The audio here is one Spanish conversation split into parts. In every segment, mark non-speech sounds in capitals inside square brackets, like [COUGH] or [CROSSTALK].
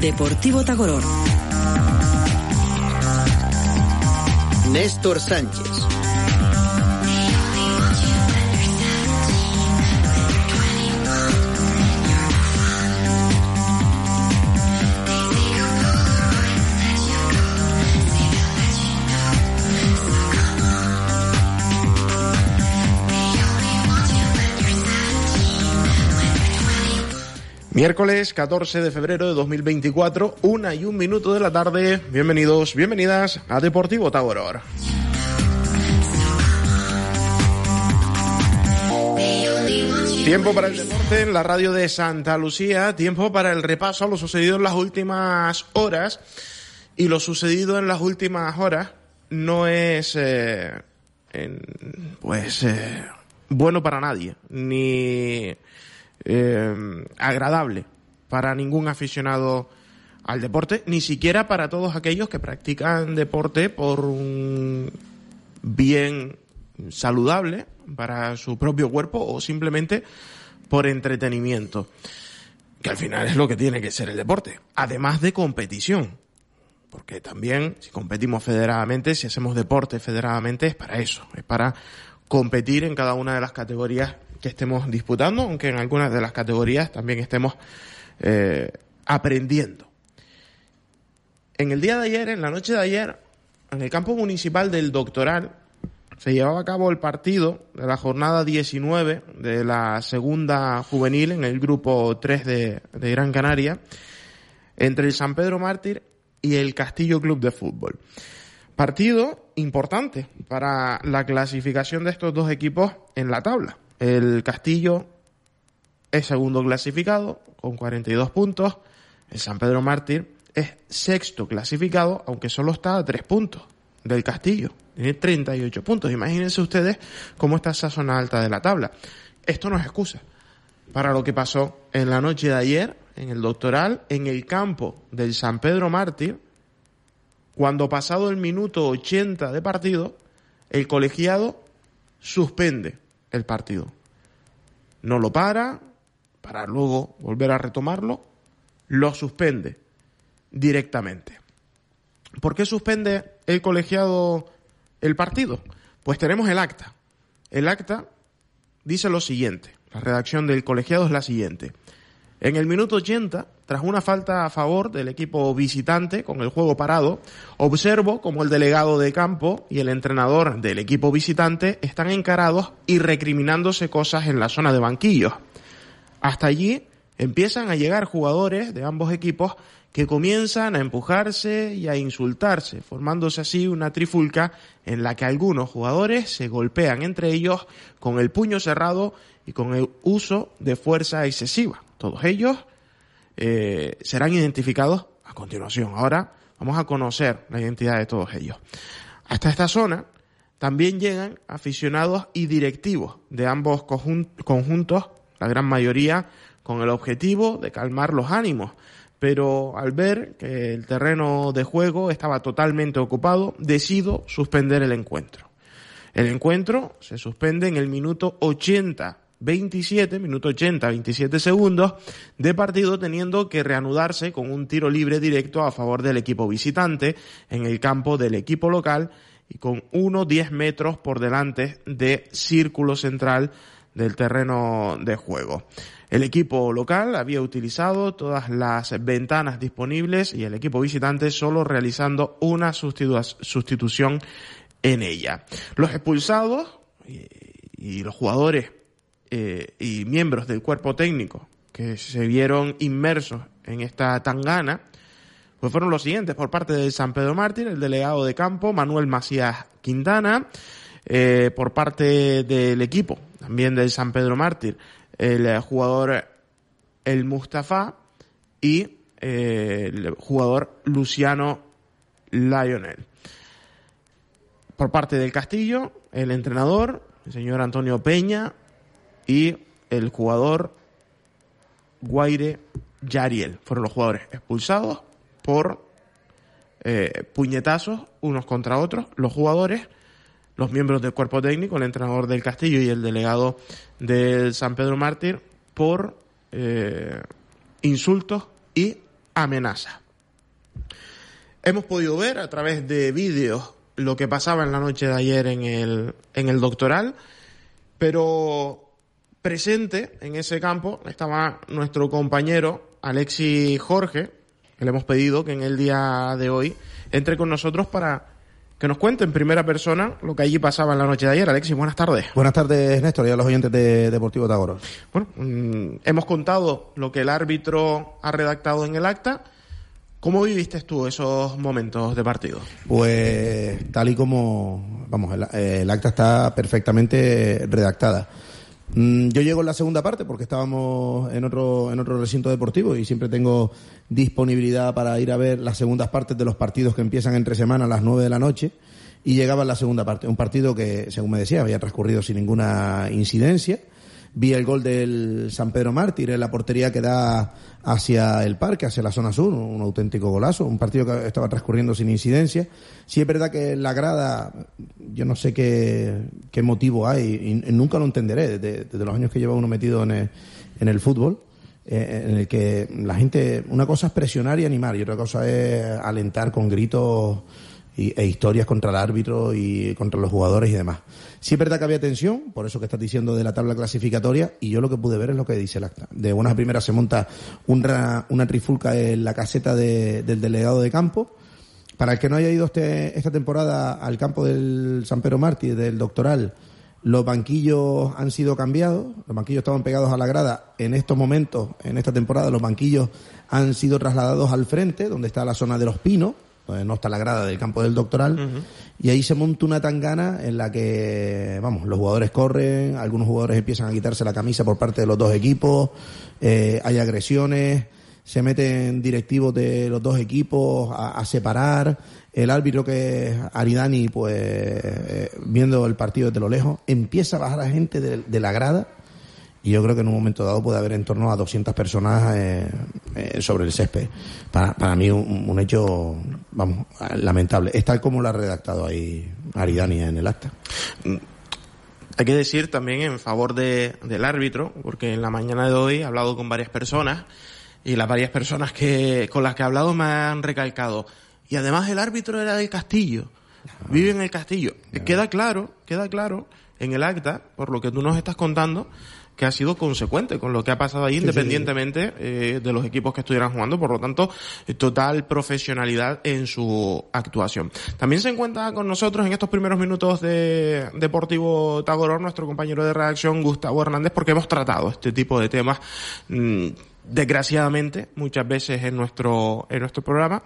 Deportivo Tagoror. Néstor Sánchez. Miércoles 14 de febrero de 2024, una y un minuto de la tarde. Bienvenidos, bienvenidas a Deportivo Tagoror. Tiempo para el deporte en la radio de Santa Lucía, tiempo para el repaso a lo sucedido en las últimas horas. Y lo sucedido en las últimas horas no es, eh, pues, eh, bueno para nadie, ni eh, agradable para ningún aficionado al deporte, ni siquiera para todos aquellos que practican deporte por un bien saludable para su propio cuerpo o simplemente por entretenimiento, que al final es lo que tiene que ser el deporte, además de competición, porque también si competimos federadamente, si hacemos deporte federadamente, es para eso, es para competir en cada una de las categorías que estemos disputando, aunque en algunas de las categorías también estemos eh, aprendiendo. En el día de ayer, en la noche de ayer, en el campo municipal del Doctoral, se llevaba a cabo el partido de la jornada 19 de la segunda juvenil en el grupo 3 de, de Gran Canaria, entre el San Pedro Mártir y el Castillo Club de Fútbol. Partido importante para la clasificación de estos dos equipos en la tabla. El Castillo es segundo clasificado con 42 puntos. El San Pedro Mártir es sexto clasificado, aunque solo está a tres puntos del Castillo. Tiene 38 puntos. Imagínense ustedes cómo está esa zona alta de la tabla. Esto no es excusa para lo que pasó en la noche de ayer en el doctoral, en el campo del San Pedro Mártir, cuando pasado el minuto 80 de partido, el colegiado suspende el partido. No lo para, para luego volver a retomarlo, lo suspende directamente. ¿Por qué suspende el colegiado el partido? Pues tenemos el acta. El acta dice lo siguiente. La redacción del colegiado es la siguiente. En el minuto 80, tras una falta a favor del equipo visitante con el juego parado, observo como el delegado de campo y el entrenador del equipo visitante están encarados y recriminándose cosas en la zona de banquillos. Hasta allí empiezan a llegar jugadores de ambos equipos que comienzan a empujarse y a insultarse, formándose así una trifulca en la que algunos jugadores se golpean entre ellos con el puño cerrado y con el uso de fuerza excesiva. Todos ellos eh, serán identificados a continuación. Ahora vamos a conocer la identidad de todos ellos. Hasta esta zona también llegan aficionados y directivos de ambos conjuntos, la gran mayoría con el objetivo de calmar los ánimos. Pero al ver que el terreno de juego estaba totalmente ocupado, decido suspender el encuentro. El encuentro se suspende en el minuto 80 27, minuto 80, 27 segundos de partido teniendo que reanudarse con un tiro libre directo a favor del equipo visitante en el campo del equipo local y con 1-10 metros por delante de círculo central del terreno de juego. El equipo local había utilizado todas las ventanas disponibles y el equipo visitante solo realizando una sustitución en ella. Los expulsados y los jugadores eh, y miembros del cuerpo técnico que se vieron inmersos en esta tangana, pues fueron los siguientes por parte de San Pedro Mártir, el delegado de campo, Manuel Macías Quintana, eh, por parte del equipo, también del San Pedro Mártir, el jugador El Mustafa y eh, el jugador Luciano Lionel. Por parte del Castillo, el entrenador, el señor Antonio Peña, y el jugador Guaire Yariel. Fueron los jugadores expulsados por eh, puñetazos unos contra otros. Los jugadores, los miembros del cuerpo técnico, el entrenador del Castillo y el delegado del San Pedro Mártir por eh, insultos y amenaza. Hemos podido ver a través de vídeos lo que pasaba en la noche de ayer en el, en el doctoral, pero presente en ese campo estaba nuestro compañero Alexis Jorge, que le hemos pedido que en el día de hoy entre con nosotros para que nos cuente en primera persona lo que allí pasaba en la noche de ayer. Alexis, buenas tardes. Buenas tardes, Néstor, y a los oyentes de Deportivo Tagoro. Bueno, mm, hemos contado lo que el árbitro ha redactado en el acta. ¿Cómo viviste tú esos momentos de partido? Pues tal y como, vamos, el acta está perfectamente redactada. Mm, yo llego en la segunda parte porque estábamos en otro, en otro recinto deportivo y siempre tengo disponibilidad para ir a ver las segundas partes de los partidos que empiezan entre semana a las nueve de la noche y llegaba en la segunda parte. Un partido que, según me decía, había transcurrido sin ninguna incidencia Vi el gol del San Pedro Mártir en la portería que da hacia el parque, hacia la zona sur, un auténtico golazo, un partido que estaba transcurriendo sin incidencia. Sí es verdad que la grada, yo no sé qué, qué motivo hay, y nunca lo entenderé desde, los años que lleva uno metido en el, en el fútbol, eh, en el que la gente, una cosa es presionar y animar, y otra cosa es alentar con gritos e historias contra el árbitro y contra los jugadores y demás. Sí es verdad que había tensión, por eso que estás diciendo de la tabla clasificatoria, y yo lo que pude ver es lo que dice el acta. De buenas a primeras se monta una, una trifulca en la caseta del delegado de campo. Para el que no haya ido este, esta temporada al campo del San Pedro Martí, del doctoral, los banquillos han sido cambiados, los banquillos estaban pegados a la grada. En estos momentos, en esta temporada, los banquillos han sido trasladados al frente, donde está la zona de los pinos, no está la grada del campo del doctoral, y ahí se monta una tangana en la que, vamos, los jugadores corren, algunos jugadores empiezan a quitarse la camisa por parte de los dos equipos, eh, hay agresiones, se meten directivos de los dos equipos a, separar, el árbitro que es Aridani, pues, eh, viendo el partido desde lo lejos, empieza a bajar a gente de la grada, y yo creo que en un momento dado puede haber en torno a 200 personas eh, eh, sobre el césped. Para, para mí un, hecho, vamos, lamentable. Es tal como lo ha redactado ahí Aridani en el acta. Mm, hay que decir también en favor de, del árbitro, porque en la mañana de hoy he hablado con varias personas y las varias personas que con las que he hablado me han recalcado. Y además el árbitro era del Castillo. Vive en el Castillo. Queda claro, queda claro en el acta, por lo que tú nos estás contando, que ha sido consecuente con lo que ha pasado ahí, independientemente eh, de los equipos que estuvieran jugando. Por lo tanto, total profesionalidad en su actuación. También se encuentra con nosotros en estos primeros minutos de Deportivo Tagoror nuestro compañero de redacción Gustavo Hernández, porque hemos tratado este tipo de temas, mm, desgraciadamente, muchas veces en nuestro, en nuestro programa.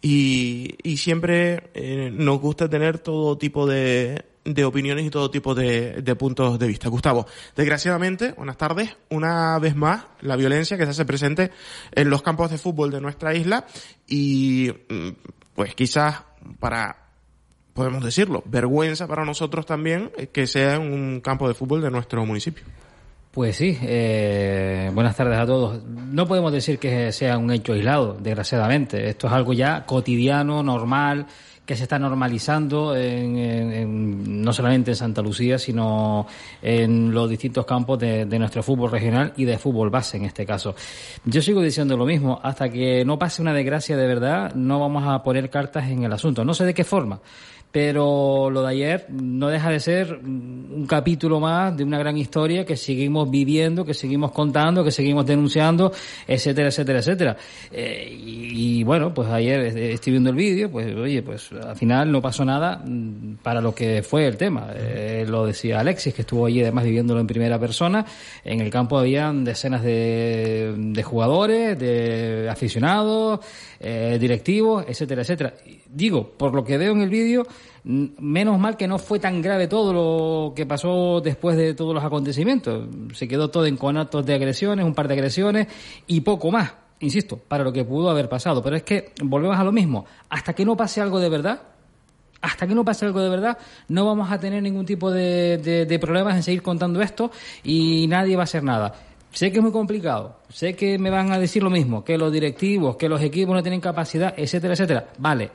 Y, y siempre eh, nos gusta tener todo tipo de, de opiniones y todo tipo de, de, puntos de vista. Gustavo, desgraciadamente, buenas tardes, una vez más, la violencia que se hace presente en los campos de fútbol de nuestra isla y mm, pues quizás para podemos decirlo, vergüenza para nosotros también que sea un campo de fútbol de nuestro municipio. Pues sí, eh, buenas tardes a todos. No podemos decir que sea un hecho aislado, desgraciadamente. Esto es algo ya cotidiano, normal, que se está normalizando en, no solamente en Santa Lucía, sino en los distintos campos de, de, nuestro fútbol regional y de fútbol base en este caso. Yo sigo diciendo lo mismo, hasta que no pase una desgracia de verdad, no vamos a poner cartas en el asunto. No sé de qué forma pero lo de ayer no deja de ser un capítulo más de una gran historia que seguimos viviendo, que seguimos contando, que seguimos denunciando, etcétera, etcétera, etcétera. Eh, y, bueno, pues ayer estoy viendo el vídeo, pues oye, pues al final no pasó nada mm, para lo que fue el tema. Eh, lo decía Alexis, que estuvo allí además viviéndolo en primera persona. En el campo habían decenas de, de jugadores, de aficionados, eh, directivos, etcétera, etcétera digo, por lo que veo en el vídeo, menos mal que no fue tan grave todo lo que pasó después de todos los acontecimientos. Se quedó todo en conatos de agresiones, un par de agresiones y poco más, insisto, para lo que pudo haber pasado. Pero es que volvemos a lo mismo. Hasta que no pase algo de verdad, hasta que no pase algo de verdad, no vamos a tener ningún tipo de, de problemas en seguir contando esto y nadie va a hacer nada. Sé que es muy complicado, sé que me van a decir lo mismo, que los directivos, que los equipos no tienen capacidad, etcétera, etcétera. Vale,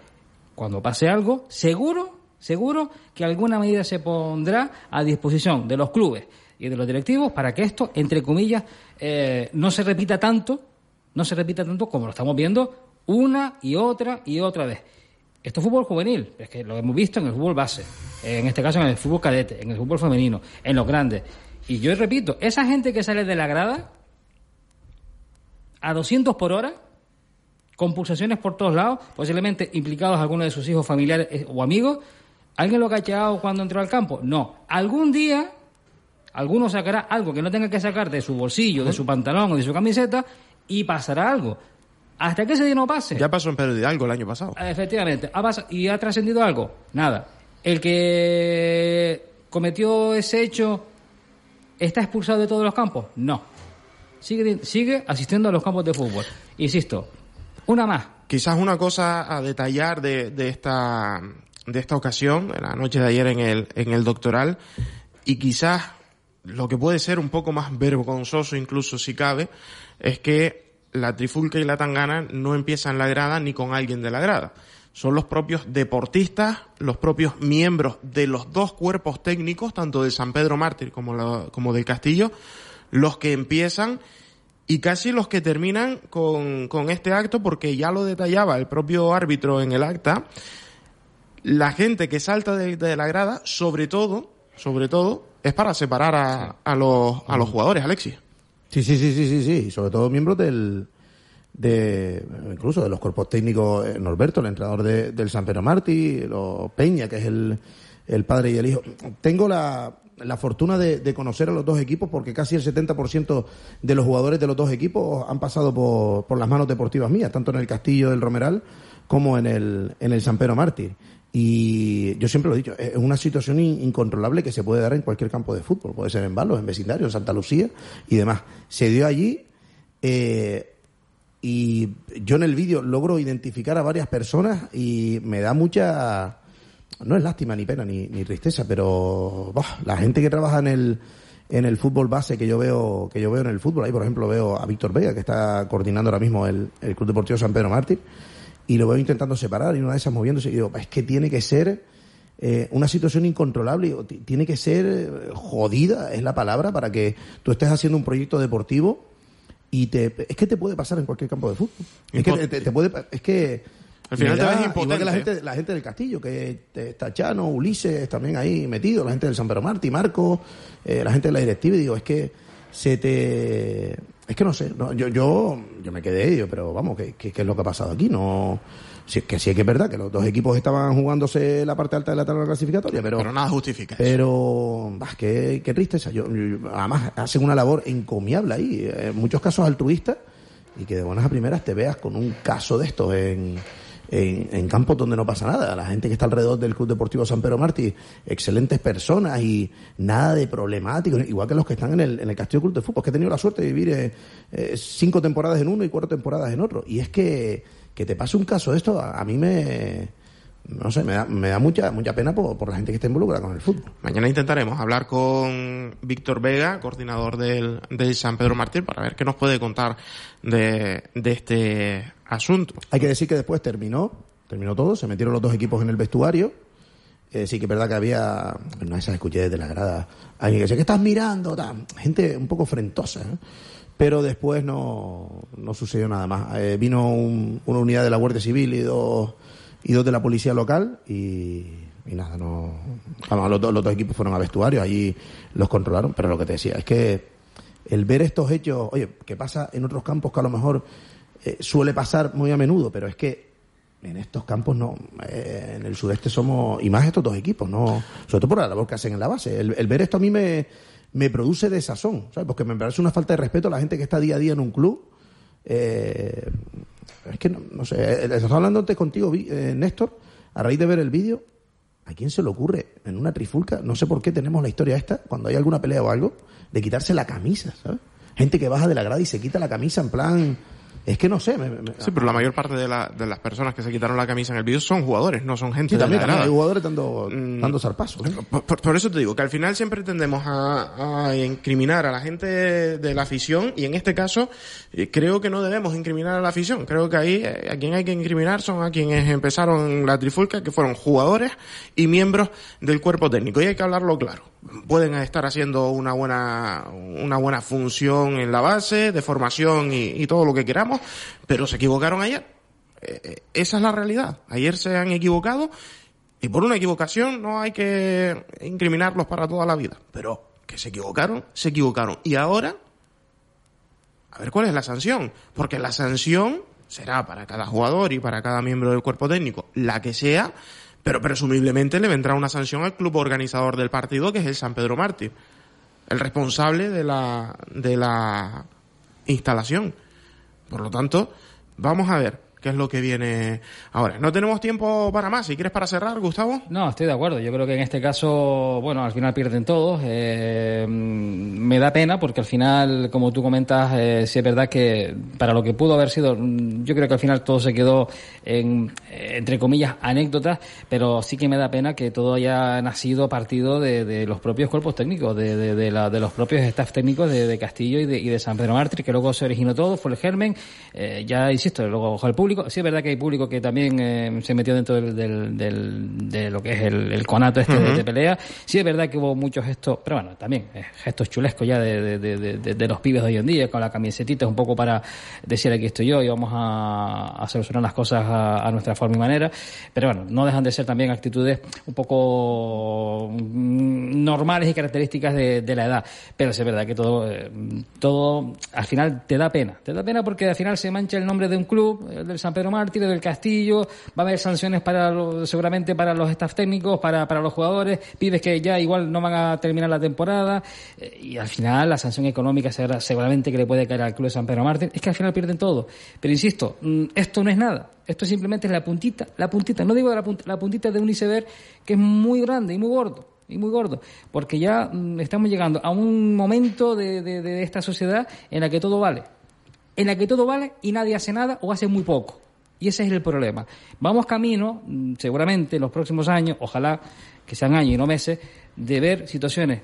cuando pase algo, seguro, seguro que alguna medida se pondrá a disposición de los clubes y de los directivos para que esto, entre comillas, eh, no se repita tanto no se repita tanto como lo estamos viendo una y otra y otra vez. Esto es fútbol juvenil, es que lo hemos visto en el fútbol base, en este caso en el fútbol cadete, en el fútbol femenino, en los grandes. Y yo repito, esa gente que sale de la grada a 200 por hora, con pulsaciones por todos lados, posiblemente implicados algunos de sus hijos familiares eh, o amigos, ¿alguien lo ha cacheado cuando entró al campo? No. Algún día, alguno sacará algo que no tenga que sacar de su bolsillo, de su pantalón o de su camiseta y pasará algo. Hasta que ese día no pase. Ya pasó en Pedro Hidalgo el año pasado. Efectivamente. ¿Ha pas- ¿Y ha trascendido algo? Nada. El que cometió ese hecho está expulsado de todos los campos? No. Sigue, sigue asistiendo a los campos de fútbol. Insisto, una más. Quizás una cosa a detallar de, de esta de esta ocasión, en la noche de ayer en el, en el doctoral, y quizás lo que puede ser un poco más vergonzoso incluso si cabe, es que la trifulca y la tangana no empiezan la grada ni con alguien de la grada. Son los propios deportistas, los propios miembros de los dos cuerpos técnicos, tanto de San Pedro Mártir como, la- como del Castillo, los que empiezan y casi los que terminan con, con este acto, porque ya lo detallaba el propio árbitro en el acta, la gente que salta de, de la grada, sobre todo, sobre todo, es para separar a, a los, a los jugadores, Alexis. Sí, sí, sí, sí, sí, sí. Sobre todo miembros del, de, incluso de los cuerpos técnicos, eh, Norberto, el entrenador de- del San Pedro Martí, los Peña, que es el, el padre y el hijo. Tengo la, la fortuna de, conocer a los dos equipos porque casi el 70% de los jugadores de los dos equipos han pasado por, las manos deportivas mías, tanto en el Castillo del Romeral como en el, en el San Pedro Mártir. Y yo siempre lo he dicho, es una situación in- incontrolable que se puede dar en cualquier campo de fútbol. Puede ser en Balos, en vecindario, en Santa Lucía y demás. Se dio allí eh, y yo en el vídeo logro identificar a varias personas y me da mucha... No es lástima, ni pena, ni, ni tristeza, pero bah, la gente que trabaja en el, en el fútbol base que yo veo que yo veo en el fútbol, ahí por ejemplo veo a Víctor Vega, que está coordinando ahora mismo el, el Club Deportivo San Pedro Mártir, y lo veo intentando separar y una de esas moviéndose y digo, es que tiene que ser eh, una situación incontrolable, tiene que ser eh, jodida, es la palabra, para que tú estés haciendo un proyecto deportivo y te, es que te puede pasar en cualquier campo de fútbol. Es que te, te- puede, es que Al final me te ves impotente. que la gente, la gente del Castillo, que te- está Chano, Ulises también ahí metido, la gente del San Pedro Martí, Marco, eh, la gente de la directiva, y digo, es que se te, es que no sé, no, yo, yo, yo me quedé, digo, pero vamos, ¿qué, qué, qué es lo que ha pasado aquí? No, si es que sí es que es verdad que los dos equipos estaban jugándose la parte alta de la tabla clasificatoria, pero, Pero nada justifica eso. pero, bah, qué, qué tristeza. Yo, yo- además, hacen una labor encomiable ahí, eh, en muchos casos altruistas, y que de buenas a primeras te veas con un caso de estos en, en, campos donde no pasa nada. La gente que está alrededor del Club Deportivo San Pedro Martí, excelentes personas y nada de problemático, igual que los que están en el, en el Castillo Club de Fútbol, que he tenido la suerte de vivir eh, eh, cinco temporadas en uno y cuatro temporadas en otro. Y es que, que te pase un caso de esto, a, a mí me, no sé, me da, me da mucha, mucha pena por, por la gente que está involucrada con el fútbol. Mañana intentaremos hablar con Víctor Vega, coordinador del, del San Pedro Mártir, para ver qué nos puede contar de, de este asunto. Hay que decir que después terminó, terminó todo, se metieron los dos equipos en el vestuario. Eh, sí que es verdad que había, no esas escuché desde la grada, alguien que decía, ¿qué estás mirando? Gente un poco frentosa, ¿eh? Pero después no, no sucedió nada más. Eh, vino un- una unidad de la Guardia Civil y dos, y dos de la Policía Local y, nada, no... Los dos equipos fueron a vestuario, allí los controlaron, pero lo que te decía es que el ver estos hechos, oye, que pasa en otros campos que a lo mejor eh, suele pasar muy a menudo, pero es que en estos campos no, eh, en el sureste somos, y más estos dos equipos, no, sobre todo por la labor que hacen en la base. El, ver esto a mí me, me produce desazón, ¿sabes? Porque me parece una falta de respeto a la gente que está día a día en un club. Eh, es que no, sé, eh, estaba hablando antes contigo, eh, Néstor, a raíz de ver el vídeo, ¿a quién se le ocurre en una trifulca? No sé por qué tenemos la historia esta, cuando hay alguna pelea o algo, de quitarse la camisa, ¿sabes? Gente que baja de la grada y se quita la camisa en plan... Es que no sé, me- me- Sí, pero la mayor parte de, la- de las personas que se quitaron la camisa en el vídeo son jugadores, no son gente Sí, de también, la también hay jugadores dando, Mm. dando zarpazos. ¿eh? Por, por- por eso te digo que al final siempre tendemos a, a incriminar a la gente de, de la afición y en este caso eh, creo que no debemos incriminar a la afición. Creo que ahí eh, a quien hay que incriminar son a quienes empezaron la trifulca, que fueron jugadores y miembros del cuerpo técnico. Y hay que hablarlo claro. Pueden estar haciendo una buena, una buena función en la base, de formación y, todo lo que queramos, pero se equivocaron ayer. Eh, eh, esa es la realidad. Ayer se han equivocado y por una equivocación no hay que incriminarlos para toda la vida. Pero que se equivocaron, se equivocaron. Y ahora, a ver cuál es la sanción. Porque la sanción será para cada jugador y para cada miembro del cuerpo técnico, la que sea, pero presumiblemente le vendrá una sanción al club organizador del partido, que es el San Pedro Mártir, el responsable de la, de la instalación. Por lo tanto, vamos a ver qué es lo que viene ahora. No tenemos tiempo para más. Si quieres para cerrar, Gustavo. No, estoy de acuerdo. Yo creo que en este caso, bueno, al final pierden todos. Eh, me da pena porque al final, como tú comentas, eh, sí es verdad que para lo que pudo haber sido, yo creo que al final todo se quedó en, entre comillas, anécdotas, pero sí que me da pena que todo haya nacido a partir de, los propios cuerpos técnicos, de, la, de los propios staff técnicos de, Castillo y de, San Pedro Mártir, que luego se originó todo, fue el germen. Eh, ya insisto, luego el público sí es verdad que hay público que también eh, se metió dentro del, del, de lo que es el, conato este de, pelea. Sí es verdad que hubo muchos gestos, pero bueno, también eh, gestos chulescos ya de, de, los pibes de hoy en día, con la camisetita, un poco para decir aquí estoy yo y vamos a, a solucionar las cosas a, nuestra forma y manera. Pero bueno, no dejan de ser también actitudes un poco mm, normales y características de, la edad. Pero sí es verdad que todo, eh, todo al final te da pena. Te da pena porque al final se mancha el nombre de un club, el del San Pedro Mártir, del Castillo, va a haber sanciones para seguramente para los staff técnicos, para, para los jugadores, pides que ya igual no van a terminar la temporada eh, y al final la sanción económica será seguramente que le puede caer al club de San Pedro Mártir, es que al final pierden todo. Pero insisto, mm, esto no es nada. Esto simplemente es la puntita, la puntita, no digo la, puntita, la puntita de un iceberg que es muy grande y muy gordo y muy gordo, porque ya mm, estamos llegando a un momento de, de, esta sociedad en la que todo vale en la que todo vale y nadie hace nada o hace muy poco. Y ese es el problema. Vamos camino, mm, seguramente en los próximos años, ojalá que sean años y no meses, de ver situaciones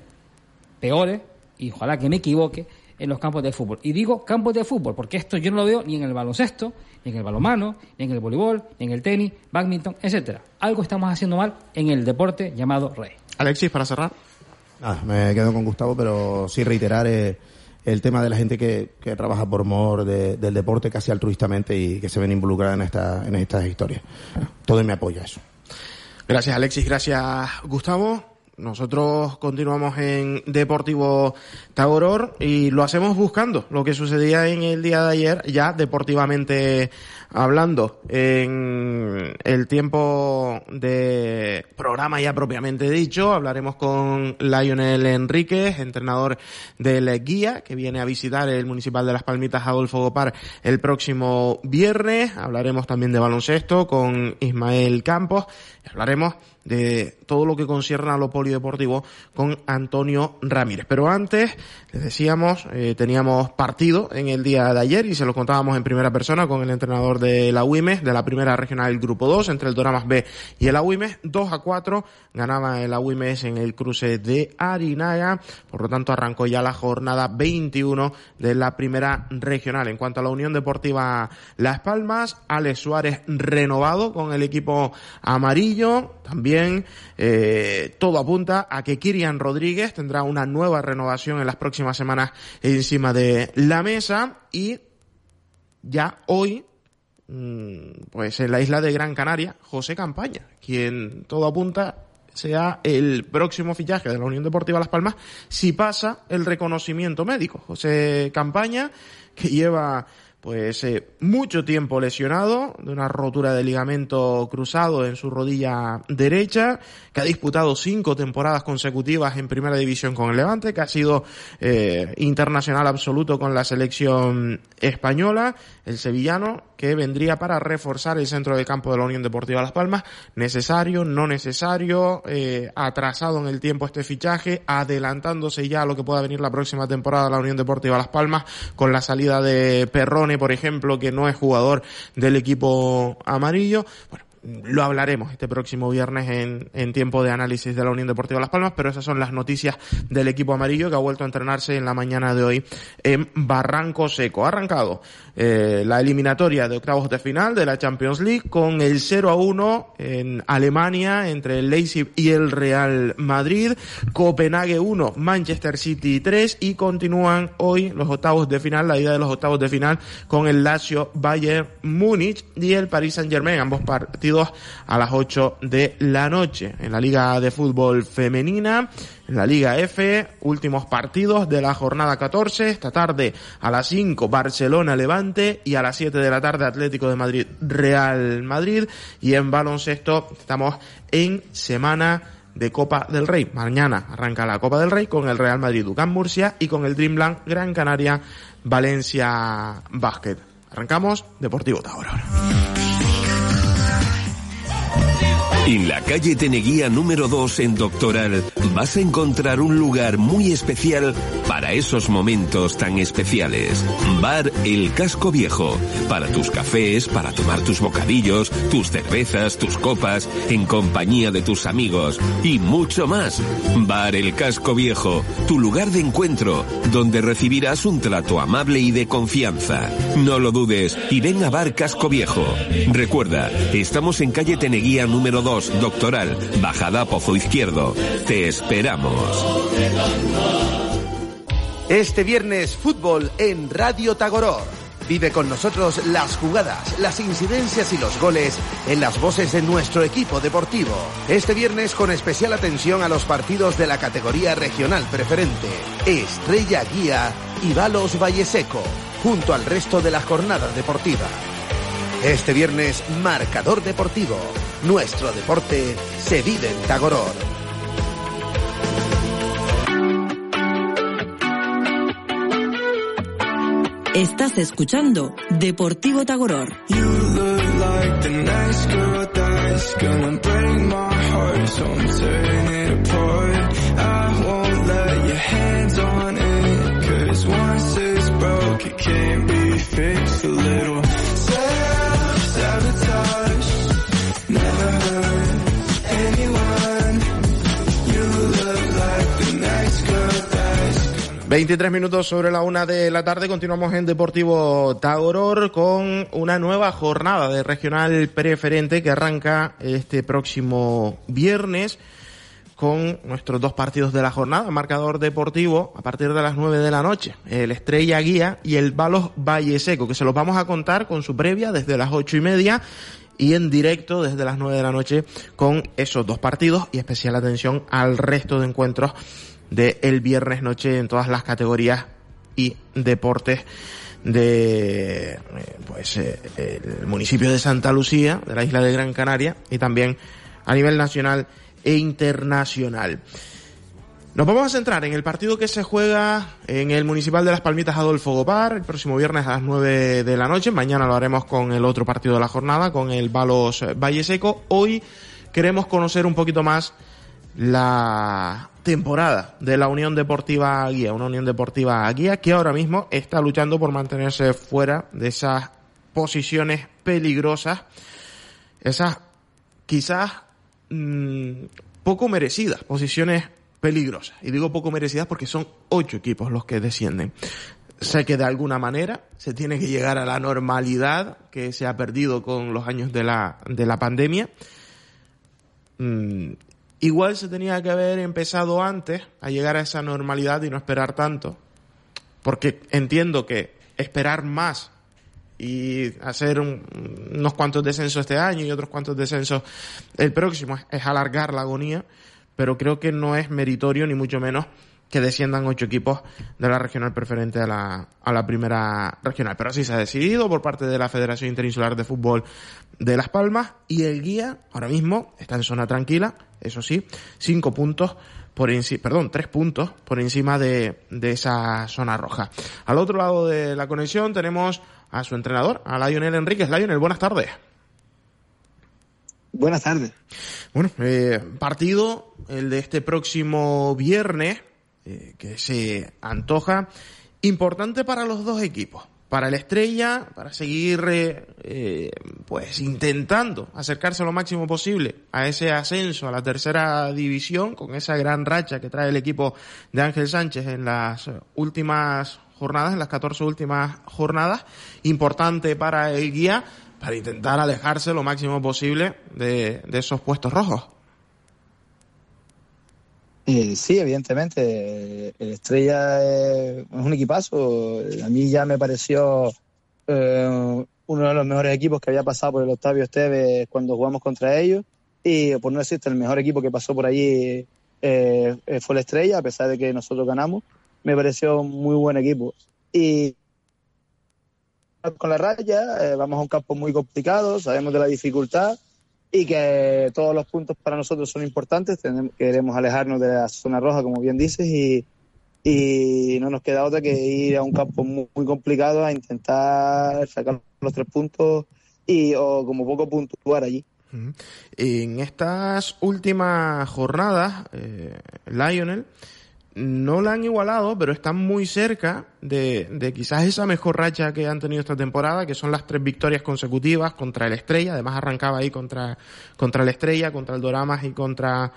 peores, y ojalá que me equivoque, en los campos de fútbol. Y digo campos de fútbol, porque esto yo no lo veo ni en el baloncesto, ni en el balonmano, ni en el voleibol, ni en el tenis, badminton, etcétera. Algo estamos haciendo mal en el deporte llamado rey. Alexis, para cerrar. me quedo con Gustavo, pero sí reiterar eh, el tema de la gente que, que trabaja por mor del deporte casi altruistamente y que se ven involucradas en, esta, en estas historias. Todo me apoya eso. Gracias Alexis, gracias Gustavo. Nosotros continuamos en Deportivo Tagoror y lo hacemos buscando lo que sucedía en el día de ayer, ya deportivamente hablando, en el tiempo de programa ya propiamente dicho. Hablaremos con Lionel Enríquez, entrenador del Guía, que viene a visitar el Municipal de Las Palmitas Adolfo Gopar el próximo viernes. Hablaremos también de baloncesto con Ismael Campos. Hablaremos de todo lo que concierne a lo polideportivo con Antonio Ramírez. Pero antes, les decíamos, eh, teníamos partido en el día de ayer y se lo contábamos en primera persona con el entrenador de la UIMES, de la primera regional del grupo 2, entre el Doramas B y el AUIMES, 2 a 4, ganaba el AUIMES en el cruce de Arinaga, por lo tanto arrancó ya la jornada 21 de la primera regional. En cuanto a la Unión Deportiva Las Palmas, Alex Suárez renovado con el equipo amarillo, también eh, todo apunta a que Kirian Rodríguez tendrá una nueva renovación en las próximas semanas encima de la mesa. Y ya hoy pues en la isla de Gran Canaria, José Campaña, quien todo apunta sea el próximo fichaje de la Unión Deportiva Las Palmas si pasa el reconocimiento médico. José Campaña, que lleva pues eh, mucho tiempo lesionado, de una rotura de ligamento cruzado en su rodilla derecha, que ha disputado cinco temporadas consecutivas en primera división con el Levante, que ha sido eh, internacional absoluto con la selección española, el sevillano, que vendría para reforzar el centro de campo de la Unión Deportiva Las Palmas, necesario, no necesario, eh, atrasado en el tiempo este fichaje, adelantándose ya a lo que pueda venir la próxima temporada de la Unión Deportiva Las Palmas, con la salida de Perrone, por ejemplo, que no es jugador del equipo amarillo. Bueno, lo hablaremos este próximo viernes en, en, tiempo de análisis de la Unión Deportiva Las Palmas, pero esas son las noticias del equipo amarillo que ha vuelto a entrenarse en la mañana de hoy en Barranco Seco. Ha arrancado eh, la eliminatoria de octavos de final de la Champions League con el 0 a 1 en Alemania entre el Leipzig y el Real Madrid, Copenhague 1, Manchester City 3 y continúan hoy los octavos de final, la ida de los octavos de final con el Lazio Bayern Múnich y el Paris Saint Germain, ambos partidos a las 8 de la noche. En la Liga de Fútbol Femenina, en la Liga F, últimos partidos de la jornada 14, esta tarde a las 5 Barcelona Levante y a las 7 de la tarde Atlético de Madrid Real Madrid y en baloncesto estamos en semana de Copa del Rey. Mañana arranca la Copa del Rey con el Real Madrid Ducán Murcia y con el Dreamland Gran Canaria Valencia Basket. Arrancamos Deportivo Tauro. En la calle Teneguía número 2 en Doctoral vas a encontrar un lugar muy especial para esos momentos tan especiales. Bar El Casco Viejo. Para tus cafés, para tomar tus bocadillos, tus cervezas, tus copas, en compañía de tus amigos y mucho más. Bar El Casco Viejo, tu lugar de encuentro, donde recibirás un trato amable y de confianza. No lo dudes y ven a Bar Casco Viejo. Recuerda, estamos en calle Teneguía número 2 Doctoral, Bajada Pozo Izquierdo. Te esperamos. Este viernes, fútbol en Radio Tagoror. Vive con nosotros las jugadas, las incidencias y los goles en las voces de nuestro equipo deportivo. Este viernes con especial atención a los partidos de la categoría regional preferente, Estrella Guía y Valos Valleseco, junto al resto de la jornada deportiva. Este viernes, Marcador Deportivo. Nuestro deporte se vive en Tagoror. Estás escuchando Deportivo Tagoror. Veintitrés minutos sobre la una de la tarde, continuamos en Deportivo Tagoror con una nueva jornada de regional preferente que arranca este próximo viernes con nuestros dos partidos de la jornada, marcador deportivo a partir de las nueve de la noche, el Estrella Guía y el Balos Valle Seco, que se los vamos a contar con su previa desde las ocho y media y en directo desde las nueve de la noche con esos dos partidos y especial atención al resto de encuentros de el viernes noche en todas las categorías y deportes de eh, pues eh, el municipio de Santa Lucía, de la isla de Gran Canaria y también a nivel nacional e internacional. Nos vamos a centrar en el partido que se juega en el Municipal de Las Palmitas Adolfo Gopar el próximo viernes a las 9 de la noche. Mañana lo haremos con el otro partido de la jornada, con el Balos Valle Seco. Hoy queremos conocer un poquito más la temporada de la Unión Deportiva Guía, una Unión Deportiva Guía que ahora mismo está luchando por mantenerse fuera de esas posiciones peligrosas, esas quizás mmm, poco merecidas, posiciones peligrosas. Y digo poco merecidas porque son ocho equipos los que descienden. Sé que de alguna manera se tiene que llegar a la normalidad que se ha perdido con los años de la, de la pandemia. Igual se tenía que haber empezado antes a llegar a esa normalidad y no esperar tanto. Porque entiendo que esperar más y hacer unos cuantos descensos este año y otros cuantos descensos el próximo es alargar la agonía, pero creo que no es meritorio ni mucho menos que desciendan ocho equipos de la regional preferente a la, a la primera regional. Pero así se ha decidido por parte de la Federación Interinsular de Fútbol de Las Palmas y el guía ahora mismo está en zona tranquila, eso sí, cinco puntos por encima, perdón, tres puntos por encima de, de esa zona roja. Al otro lado de la conexión tenemos a su entrenador, a Lionel Enríquez. Lionel, buenas tardes. Buenas tardes. Bueno, eh, partido, el de este próximo viernes, eh, que se antoja importante para los dos equipos. Para el Estrella, para seguir eh, pues intentando acercarse lo máximo posible a ese ascenso a la tercera división con esa gran racha que trae el equipo de Ángel Sánchez en las últimas jornadas, en las 14 últimas jornadas, importante para el guía para intentar alejarse lo máximo posible de, esos puestos rojos. Eh, sí, evidentemente. El Estrella es un equipazo. A mí ya me pareció eh, uno de los mejores equipos que había pasado por el Octavio Esteves cuando jugamos contra ellos. Y por no decirte, el mejor equipo que pasó por allí eh, fue la Estrella, a pesar de que nosotros ganamos. Me pareció muy buen equipo. Y con la raya, eh, vamos a un campo muy complicado, sabemos de la dificultad y que todos los puntos para nosotros son importantes. queremos alejarnos de la zona roja, como bien dices, y, y no nos queda otra que ir a un campo muy, complicado a intentar sacar los tres puntos y o como poco puntuar allí. En estas últimas jornadas, eh, Lionel, no la han igualado, pero están muy cerca de, de, quizás esa mejor racha que han tenido esta temporada, que son las tres victorias consecutivas contra el Estrella. Además arrancaba ahí contra, contra el Estrella, contra el Doramas y contra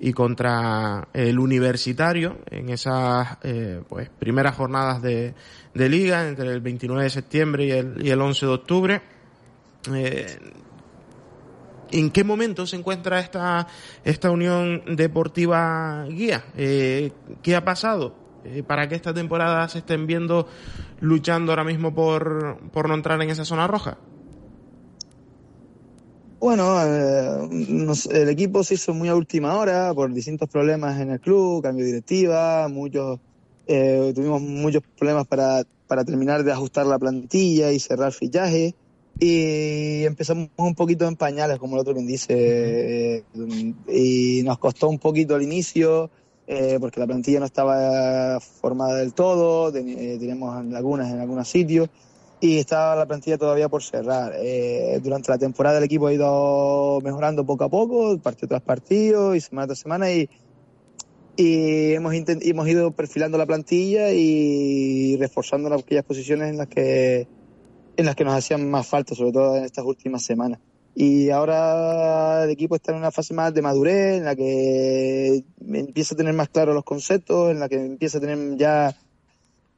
y contra el Universitario en esas eh, pues primeras jornadas de, de, liga entre el 29 de septiembre y el, y el 11 de octubre. Eh, ¿En qué momento se encuentra esta, esta Unión Deportiva Guía? Eh, ¿Qué ha pasado eh, para que esta temporada se estén viendo luchando ahora mismo por, por no entrar en esa zona roja? Bueno, eh, el equipo se hizo muy a última hora por distintos problemas en el club, cambio de directiva, muchos, eh, tuvimos muchos problemas para, para terminar de ajustar la plantilla y cerrar fichaje. Y empezamos un poquito en pañales, como el otro quien dice, eh, y nos costó un poquito al inicio, eh, porque la plantilla no estaba formada del todo, eh, teníamos lagunas en algunos sitios, y estaba la plantilla todavía por cerrar. durante la temporada el equipo ha ido mejorando poco a poco, partido tras partido y semana tras semana, y, y hemos, hemos ido perfilando la plantilla y reforzando aquellas posiciones en las que en las que nos hacían más falta, sobre todo en estas últimas semanas. Y ahora el equipo está en una fase más de madurez, en la que empieza a tener más claros los conceptos, en la que empieza a tener ya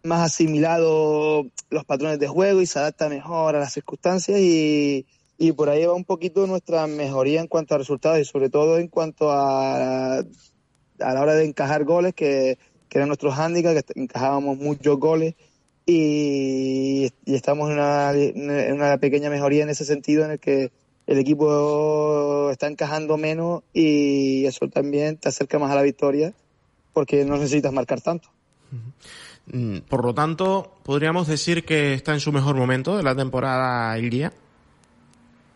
más asimilados los patrones de juego y se adapta mejor a las circunstancias y, y por ahí va un poquito nuestra mejoría en cuanto a resultados y sobre todo en cuanto a, a la hora de encajar goles, que, que era nuestro hándicap, que encajábamos muchos goles y, estamos en una, en una pequeña mejoría en ese sentido en el que el equipo está encajando menos y eso también te acerca más a la victoria porque no necesitas marcar tanto. Mm, por lo tanto, podríamos decir que está en su mejor momento de la temporada el día.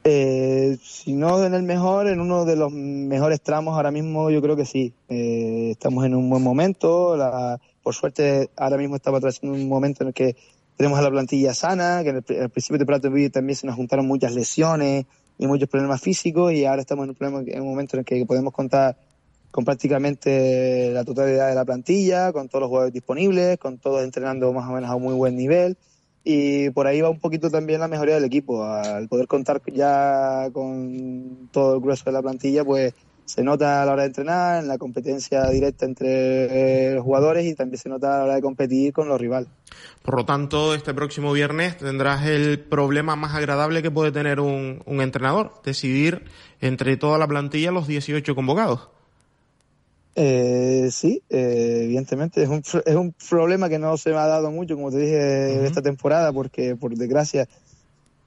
Eh, si no en el mejor, en uno de los mejores tramos ahora mismo, yo creo que sí. Eh, estamos en un buen momento. La, por suerte, ahora mismo estamos atravesando un momento en el que tenemos a la plantilla sana, que en el, principio de temporada también se nos juntaron muchas lesiones y muchos problemas físicos y ahora estamos en un, en un momento en el que podemos contar con prácticamente la totalidad de la plantilla, con todos los jugadores disponibles, con todos entrenando más o menos a un muy buen nivel y por ahí va un poquito también la mejoría del equipo. Al poder contar ya con todo el grueso de la plantilla, pues se nota a la hora de entrenar, en la competencia directa entre los jugadores y también se nota a la hora de competir con los rivales. Por lo tanto, este próximo viernes tendrás el problema más agradable que puede tener un, un entrenador, decidir entre toda la plantilla los 18 convocados. Eh, sí, eh, evidentemente es un, es un problema que no se me ha dado mucho, como te dije, esta temporada, porque por desgracia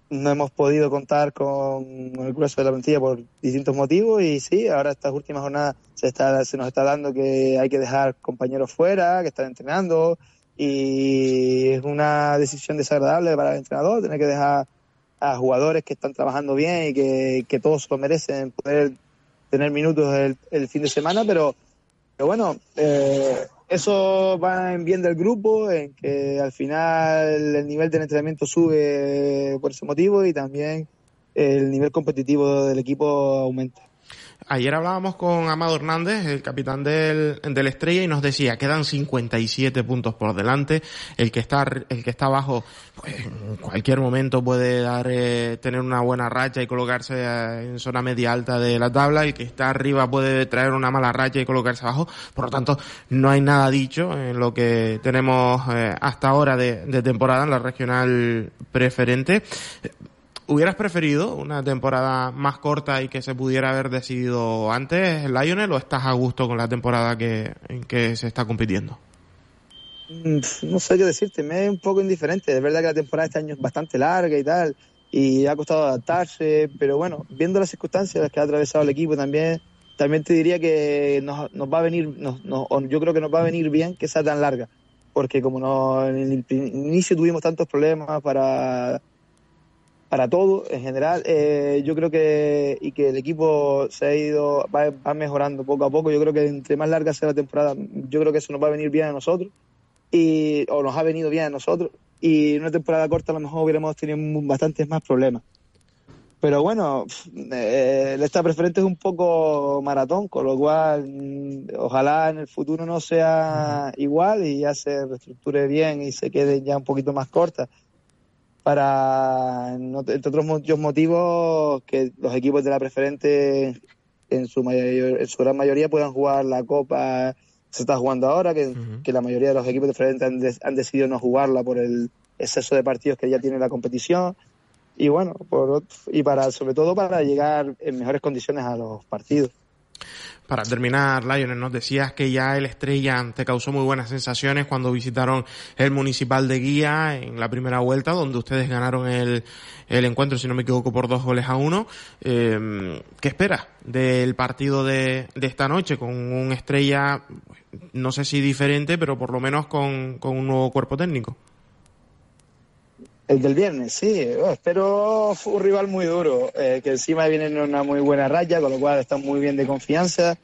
no hemos podido contar con el grueso de la plantilla por distintos motivos y sí, ahora estas últimas jornadas se, está, se nos está dando que hay que dejar compañeros fuera, que están entrenando y es una decisión desagradable para el entrenador tener que dejar a jugadores que están trabajando bien y que, que todos lo merecen poder tener minutos el, el fin de semana, pero, pero bueno, eh, eso va en bien del grupo, en que al final el nivel del entrenamiento sube por ese motivo y también el nivel competitivo del equipo aumenta. Ayer hablábamos con Amado Hernández, el capitán del, del Estrella, y nos decía, quedan 57 puntos por delante, el que está, el que está abajo, pues, en cualquier momento puede dar, eh, tener una buena racha y colocarse eh, en zona media alta de la tabla, el que está arriba puede traer una mala racha y colocarse abajo, por lo tanto, no hay nada dicho en lo que tenemos eh, hasta ahora de, de temporada en la regional preferente. ¿Hubieras preferido una temporada más corta y que se pudiera haber decidido antes, Lionel, o estás a gusto con la temporada que, en que se está compitiendo? Mm, no sé qué decirte, me es un poco indiferente. Es verdad que la temporada este año es bastante larga y tal, y ha costado adaptarse, pero bueno, viendo las circunstancias que ha atravesado el equipo también, también te diría que nos, nos va a venir, nos, nos, yo creo que nos va a venir bien que sea tan larga, porque como no, en el inicio tuvimos tantos problemas para para todo en general. Eh, yo creo que y que el equipo se ha ido va, va, mejorando poco a poco. Yo creo que entre más larga sea la temporada, yo creo que eso nos va a venir bien a nosotros y o nos ha venido bien a nosotros. Y en una temporada corta a lo mejor hubiéramos tenido bastantes más problemas. Pero bueno, eh, esta preferente es un poco maratón, con lo cual ojalá en el futuro no sea igual y ya se reestructure bien y se quede ya un poquito más corta para, entre otros muchos motivos, que los equipos de la preferente en su, mayor, en su gran mayoría puedan jugar la Copa se está jugando ahora, que, uh -huh. que la mayoría de los equipos de preferente han, de, han, decidido no jugarla por el exceso de partidos que ya tiene la competición. Y bueno, por, y para sobre todo para llegar en mejores condiciones a los partidos. Para terminar, Lionel, nos decías que ya el Estrella te causó muy buenas sensaciones cuando visitaron el Municipal de Guía en la primera vuelta, donde ustedes ganaron el, el encuentro, si no me equivoco, por dos goles a uno. Eh, ¿Qué esperas del partido de, de, esta noche con un Estrella, no sé si diferente, pero por lo menos con, con un nuevo cuerpo técnico? El del viernes, sí. Oh, espero un rival muy duro, eh, que encima viene en una muy buena raya, con lo cual están muy bien de confianza,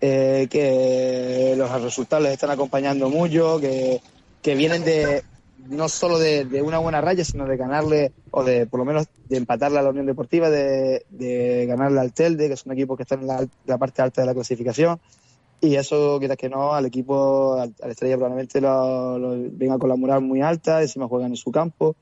eh, que los resultados les están acompañando mucho, que, que vienen de no solo de, una buena raya, sino de ganarle, o de por lo menos de empatarle a la Unión Deportiva, de, ganarle al Telde, que es un equipo que está en la, parte alta de la clasificación. Y eso, quieras que no, al equipo, al, al Estrella probablemente lo, lo venga con la moral muy alta, encima juegan en su campo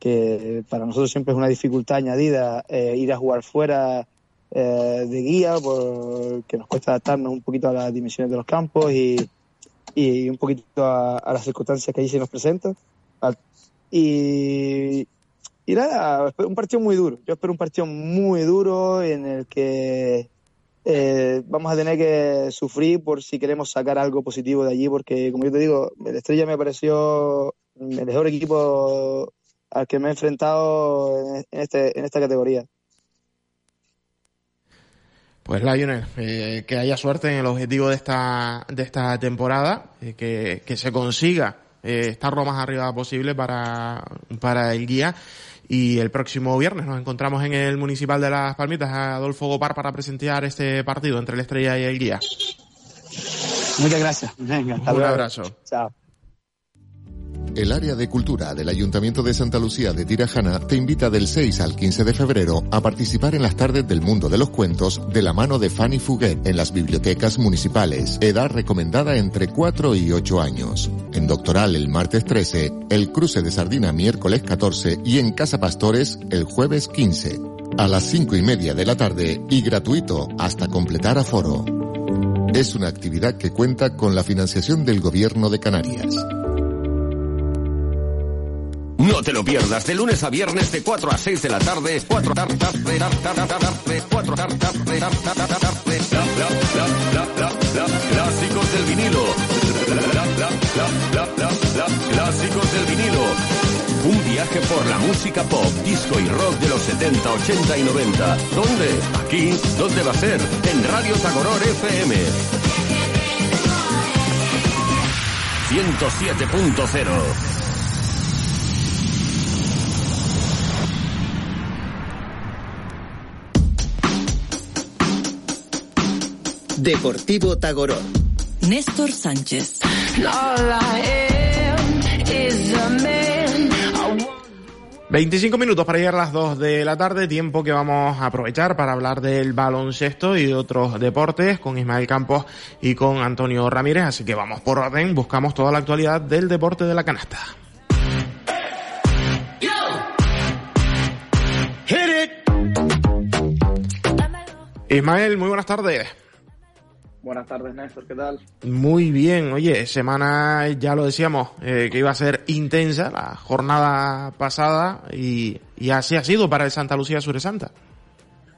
que para nosotros siempre es una dificultad añadida eh, ir a jugar fuera eh, de guía porque nos cuesta adaptarnos un poquito a las dimensiones de los campos y, un poquito a, las circunstancias que ahí se nos presentan. Y, y nada, un partido muy duro. Yo espero un partido muy duro en el que eh, vamos a tener que sufrir por si queremos sacar algo positivo de allí, porque como yo te digo, el Estrella me pareció el mejor equipo al que me he enfrentado en, este, en esta categoría. Pues Lionel, eh, que haya suerte en el objetivo de esta, de esta temporada, eh, que, que, se consiga eh, estar lo más arriba posible para, para el guía. Y el próximo viernes nos encontramos en el Municipal de Las Palmitas, Adolfo Gopar, para presentar este partido entre la Estrella y el guía. Muchas gracias. Venga, hasta Un luego. abrazo. Chao. El área de cultura del Ayuntamiento de Santa Lucía de Tirajana te invita del 6 al 15 de febrero a participar en las tardes del mundo de los cuentos de la mano de Fanny Fuguet en las bibliotecas municipales. Edad recomendada entre 4 y 8 años. En Doctoral el martes 13, el cruce de sardina miércoles 14 y en Casa Pastores el jueves 15. A las 5 y media de la tarde y gratuito hasta completar aforo. Es una actividad que cuenta con la financiación del Gobierno de Canarias. No te lo pierdas, de lunes a viernes de 4 a 6 de la tarde, 4 tarde, tarde, tarde, tarde, 4 tarde, tarde, tarde, clásicos del vinilo, clásicos del vinilo. Un viaje por la música pop, disco y rock de los 70, 80 y 90. ¿Dónde? Aquí. ¿Dónde va a ser? En Radio Tagoror FM. 107.0 Deportivo Tagoror. Néstor Sánchez. 25 minutos para llegar a las 2 de la tarde, tiempo que vamos a aprovechar para hablar del baloncesto y de otros deportes con Ismael Campos y con Antonio Ramírez, así que vamos por orden, buscamos toda la actualidad del deporte de la canasta. Ismael, muy buenas tardes. Buenas tardes, Néstor, ¿qué tal? Muy bien, oye, semana, ya lo decíamos, eh, que iba a ser intensa la jornada pasada y, y así ha sido para el Santa Lucía Suresanta.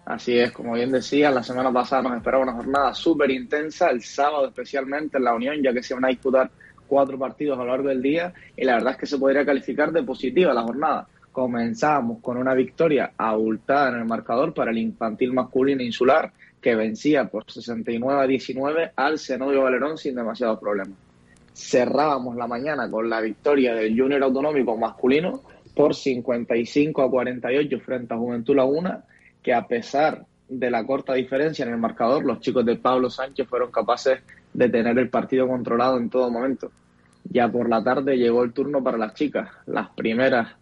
Así es, como bien decía, la semana pasada nos esperaba una jornada súper intensa, el sábado especialmente en la Unión, ya que se van a disputar cuatro partidos a lo largo del día y la verdad es que se podría calificar de positiva la jornada. Comenzamos con una victoria abultada en el marcador para el infantil masculino insular, que vencía por 69 a 19 al Zenobio Valerón sin demasiados problemas. Cerrábamos la mañana con la victoria del Junior Autonómico masculino por 55 a 48 frente a Juventud Laguna, que a pesar de la corta diferencia en el marcador, los chicos de Pablo Sánchez fueron capaces de tener el partido controlado en todo momento. Ya por la tarde llegó el turno para las chicas. Las primeras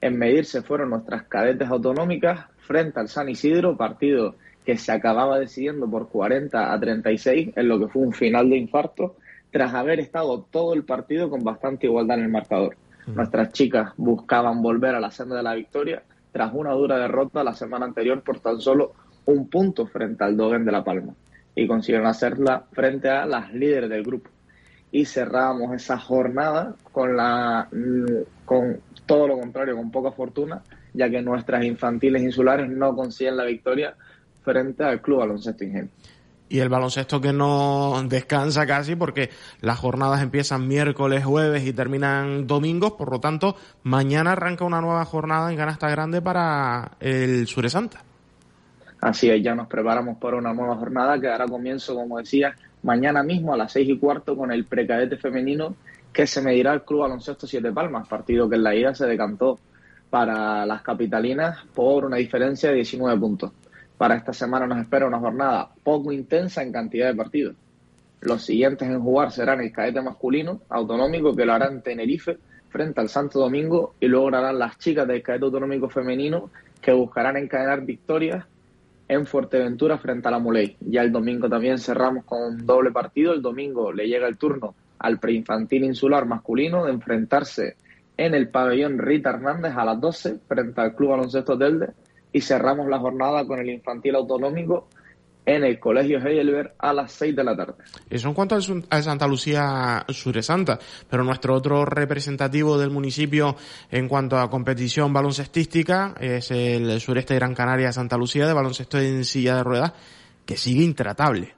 en medirse fueron nuestras cadetes autonómicas frente al San Isidro, partido que se acababa decidiendo por 40 a 36 en lo que fue un final de infarto, tras haber estado todo el partido con bastante igualdad en el marcador. Nuestras chicas buscaban volver a la senda de la victoria tras una dura derrota la semana anterior por tan solo un punto frente al Dogen de La Palma y consiguieron hacerla frente a las líderes del grupo. Y cerramos esa jornada con, la, con todo lo contrario, con poca fortuna, ya que nuestras infantiles insulares no consiguen la victoria frente al Club Baloncesto Ingenio. Y el baloncesto que no descansa casi porque las jornadas empiezan miércoles, jueves y terminan domingos, por lo tanto, mañana arranca una nueva jornada en Canasta Grande para el Suresanta. Así es, ya nos preparamos para una nueva jornada que dará comienzo, como decía, mañana mismo a las seis y cuarto con el precadete femenino que se medirá el Club Baloncesto Siete Palmas, partido que en la ida se decantó para las capitalinas por una diferencia de 19 puntos. Para esta semana nos espera una jornada poco intensa en cantidad de partidos. Los siguientes en jugar serán el cadete masculino autonómico que lo hará en Tenerife frente al Santo Domingo y luego harán las chicas del cadete autonómico femenino que buscarán encadenar victorias en Fuerteventura frente a la Muley. Ya el domingo también cerramos con un doble partido. El domingo le llega el turno al preinfantil insular masculino de enfrentarse en el pabellón Rita Hernández a las 12 frente al Club Baloncesto Telde y cerramos la jornada con el infantil autonómico en el Colegio Heidelberg a las 6 de la tarde. Eso en cuanto a Santa Lucía Suresanta, pero nuestro otro representativo del municipio en cuanto a competición baloncestística es el sureste de Gran Canaria Santa Lucía de baloncesto en silla de ruedas, que sigue intratable.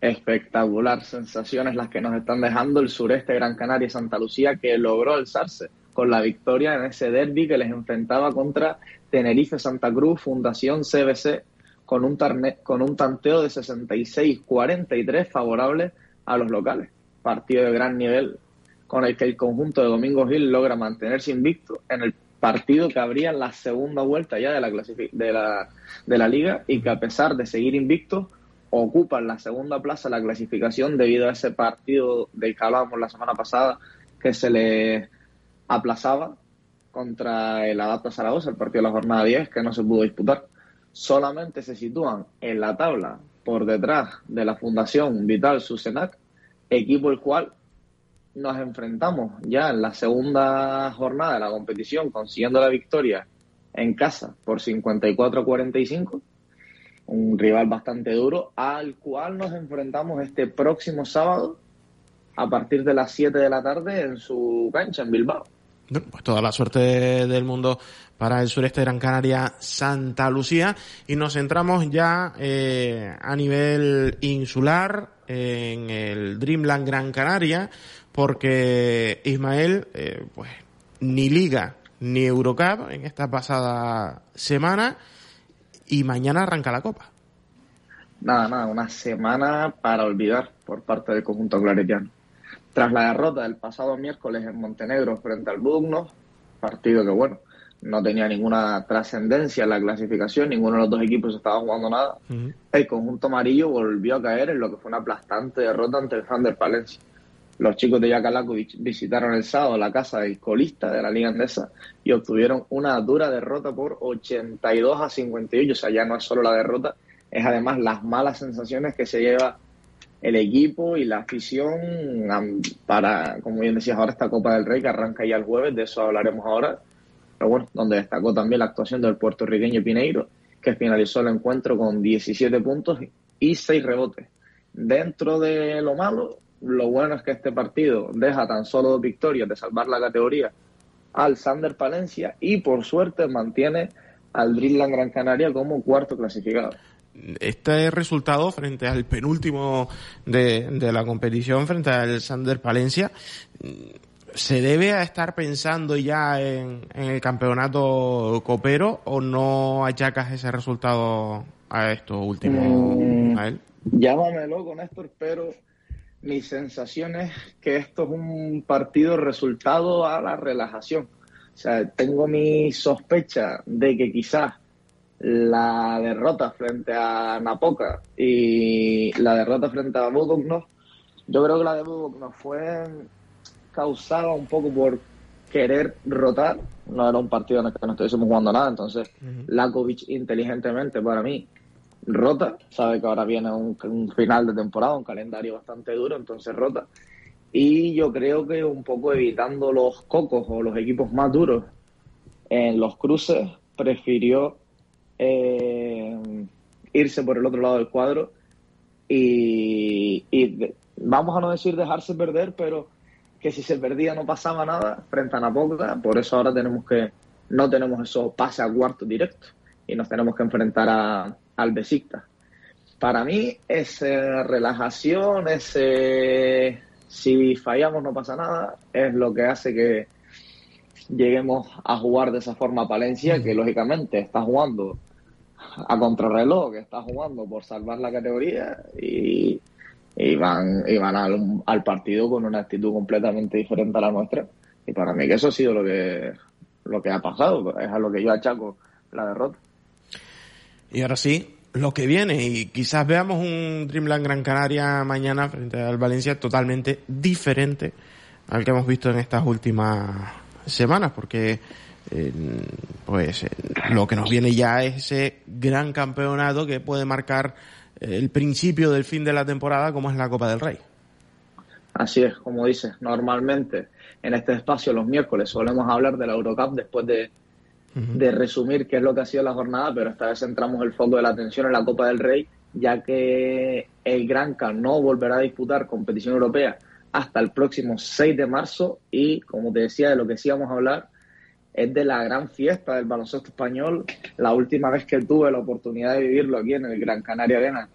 Espectacular, sensaciones las que nos están dejando el sureste de Gran Canaria Santa Lucía que logró alzarse con la victoria en ese derby que les enfrentaba contra Tenerife Santa Cruz, Fundación CBC, con un, con un tanteo de 66-43 favorable a los locales. Partido de gran nivel con el que el conjunto de Domingo Gil logra mantenerse invicto en el partido que abría la segunda vuelta ya de la, de la, de la liga y que a pesar de seguir invicto ocupan la segunda plaza de la clasificación debido a ese partido del que hablábamos la semana pasada que se le aplazaba contra el Adapta Zaragoza, el partido de la jornada 10, que no se pudo disputar. Solamente se sitúan en la tabla por detrás de la Fundación Vital Susenac, equipo el cual nos enfrentamos ya en la segunda jornada de la competición, consiguiendo la victoria en casa por 54 a 45, un rival bastante duro, al cual nos enfrentamos este próximo sábado a partir de las 7 de la tarde en su cancha en Bilbao pues toda la suerte del mundo para el sureste de Gran Canaria, Santa Lucía, y nos centramos ya eh, a nivel insular en el Dreamland Gran Canaria, porque Ismael, eh, pues ni Liga ni Eurocup en esta pasada semana, y mañana arranca la Copa. Nada, nada, una semana para olvidar por parte del conjunto claretiano. Tras la derrota del pasado miércoles en Montenegro frente al Budno, partido que bueno, no tenía ninguna trascendencia en la clasificación, ninguno de los dos equipos estaba jugando nada, el conjunto amarillo volvió a caer en lo que fue una aplastante derrota ante el Thunder Palencia. Los chicos de Yacalaco visitaron el sábado la casa del colista de la Liga Andesa y obtuvieron una dura derrota por 82 a 58. O sea, ya no es solo la derrota, es además las malas sensaciones que se lleva el equipo y la afición para, como bien decías ahora, esta Copa del Rey que arranca ya el jueves, de eso hablaremos ahora. Pero bueno, donde destacó también la actuación del puertorriqueño Pineiro, que finalizó el encuentro con 17 puntos y 6 rebotes. Dentro de lo malo, lo bueno es que este partido deja tan solo dos victorias de salvar la categoría al Sander Palencia y por suerte mantiene al Dreamland Gran Canaria como cuarto clasificado. Este resultado frente al penúltimo de, de la competición, frente al Sander Palencia, ¿se debe a estar pensando ya en, el campeonato copero o no achacas ese resultado a esto último, mm, a él? Llámame loco, Néstor, pero mi sensación es que esto es un partido resultado a la relajación. O sea, tengo mi sospecha de que quizás la derrota frente a Napoca y la derrota frente a Budoknov, yo creo que la de Budoknov fue causada un poco por querer rotar. No era un partido en el que no estuviésemos jugando nada, entonces Lakovic inteligentemente para mí rota, sabe que ahora viene un, final de temporada, un calendario bastante duro, entonces rota. Y yo creo que un poco evitando los cocos o los equipos más duros en los cruces, prefirió eh, irse por el otro lado del cuadro y, vamos a no decir dejarse perder, pero que si se perdía no pasaba nada frente a Napoca, por eso ahora tenemos que no tenemos esos pases a cuarto directo y nos tenemos que enfrentar a, al Besiktas. Para mí, esa relajación, ese si fallamos no pasa nada, es lo que hace que lleguemos a jugar de esa forma a Palencia, que lógicamente está jugando a contrarreloj, que está jugando por salvar la categoría y, van, y van al, al, partido con una actitud completamente diferente a la nuestra. Y para mí que eso ha sido lo que, lo que ha pasado, es a lo que yo achaco la derrota. Y ahora sí, lo que viene. Y quizás veamos un Dreamland Gran Canaria mañana frente al Valencia totalmente diferente al que hemos visto en estas últimas semanas, porque eh, pues eh, lo que nos viene ya es ese gran campeonato que puede marcar eh, el principio del fin de la temporada, como es la Copa del Rey. Así es, como dices, normalmente en este espacio los miércoles solemos hablar de la Eurocup después de de resumir qué es lo que ha sido la jornada, pero esta vez centramos el foco de la atención en la Copa del Rey, ya que el Granca no volverá a disputar competición europea hasta el próximo 6 de marzo y, como te decía, de lo que sí vamos a hablar es de la gran fiesta del baloncesto español. La última vez que tuve la oportunidad de vivirlo aquí en el Gran Canaria Arena,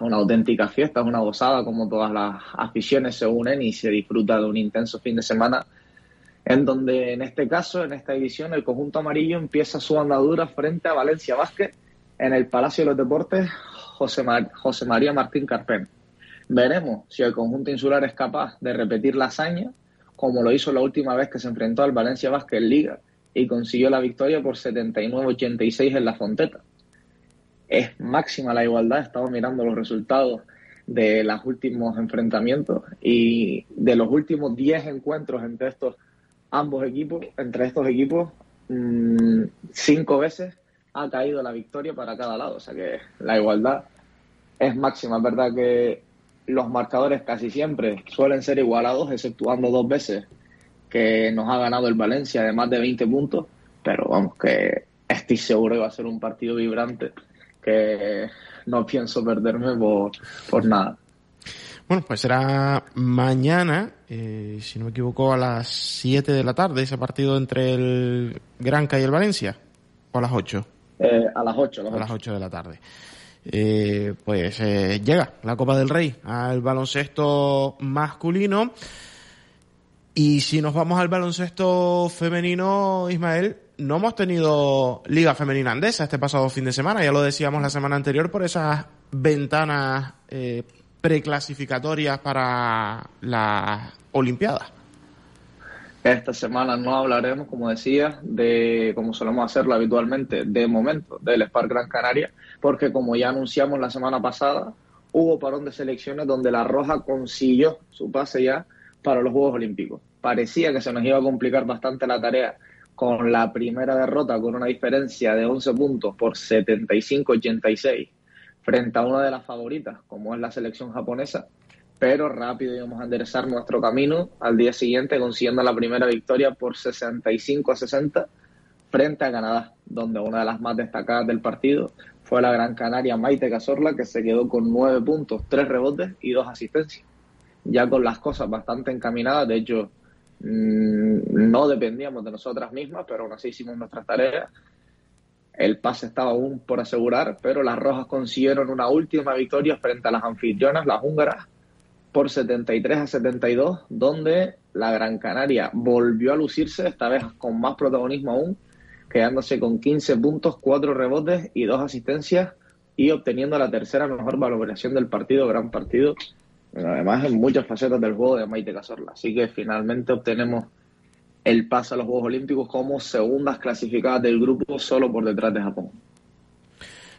una auténtica fiesta, es una gozada como todas las aficiones se unen y se disfruta de un intenso fin de semana en donde en este caso, en esta edición, el conjunto amarillo empieza su andadura frente a Valencia Vázquez en el Palacio de los Deportes José, José María Martín Carpen. Veremos si el conjunto insular es capaz de repetir la hazaña, como lo hizo la última vez que se enfrentó al Valencia Vázquez Liga y consiguió la victoria por 79-86 en la Fonteta. Es máxima la igualdad, estamos mirando los resultados de los últimos enfrentamientos y de los últimos 10 encuentros entre estos ambos equipos, entre estos equipos, mm, cinco veces ha caído la victoria para cada lado. O sea que la igualdad es máxima. Es verdad que los marcadores casi siempre suelen ser igualados, exceptuando dos veces que nos ha ganado el Valencia de más de 20 puntos. Pero vamos, que estoy seguro que va a ser un partido vibrante que no pienso perderme por, por nada. Bueno, pues será mañana, eh, si no me equivoco, a las 7 de la tarde, ese partido entre el Granca y el Valencia, o a las 8. Eh, a las 8, a las 8 de la tarde. Eh, pues llega la Copa del Rey al baloncesto masculino. Y si nos vamos al baloncesto femenino, Ismael, no hemos tenido Liga Femenina Andesa este pasado fin de semana, ya lo decíamos la semana anterior por esas ventanas eh, preclasificatorias para las Olimpiadas. Esta semana no hablaremos, como decía, de, como solemos hacerlo habitualmente, de momento del Spark Gran Canaria, porque como ya anunciamos la semana pasada, hubo parón de selecciones donde la Roja consiguió su pase ya para los Juegos Olímpicos. Parecía que se nos iba a complicar bastante la tarea con la primera derrota con una diferencia de 11 puntos por 75-86 frente a una de las favoritas, como es la selección japonesa, pero rápido íbamos a enderezar nuestro camino al día siguiente consiguiendo la primera victoria por 65 a 60 frente a Canadá, donde una de las más destacadas del partido fue la Gran Canaria Maite Cazorla, que se quedó con nueve puntos, tres rebotes y dos asistencias. Ya con las cosas bastante encaminadas, de hecho, mm, no dependíamos de nosotras mismas, pero aún así hicimos nuestras tareas. El pase estaba aún por asegurar, pero las rojas consiguieron una última victoria frente a las anfitrionas, las húngaras, por 73 a 72, donde la Gran Canaria volvió a lucirse, esta vez con más protagonismo aún, quedándose con 15 puntos, 4 rebotes y 2 asistencias y obteniendo la tercera mejor valoración del partido, gran partido, además en muchas facetas del juego de Maite Cazorla. Así que finalmente obtenemos el pase a los Juegos Olímpicos como segundas clasificadas del grupo solo por detrás de Japón.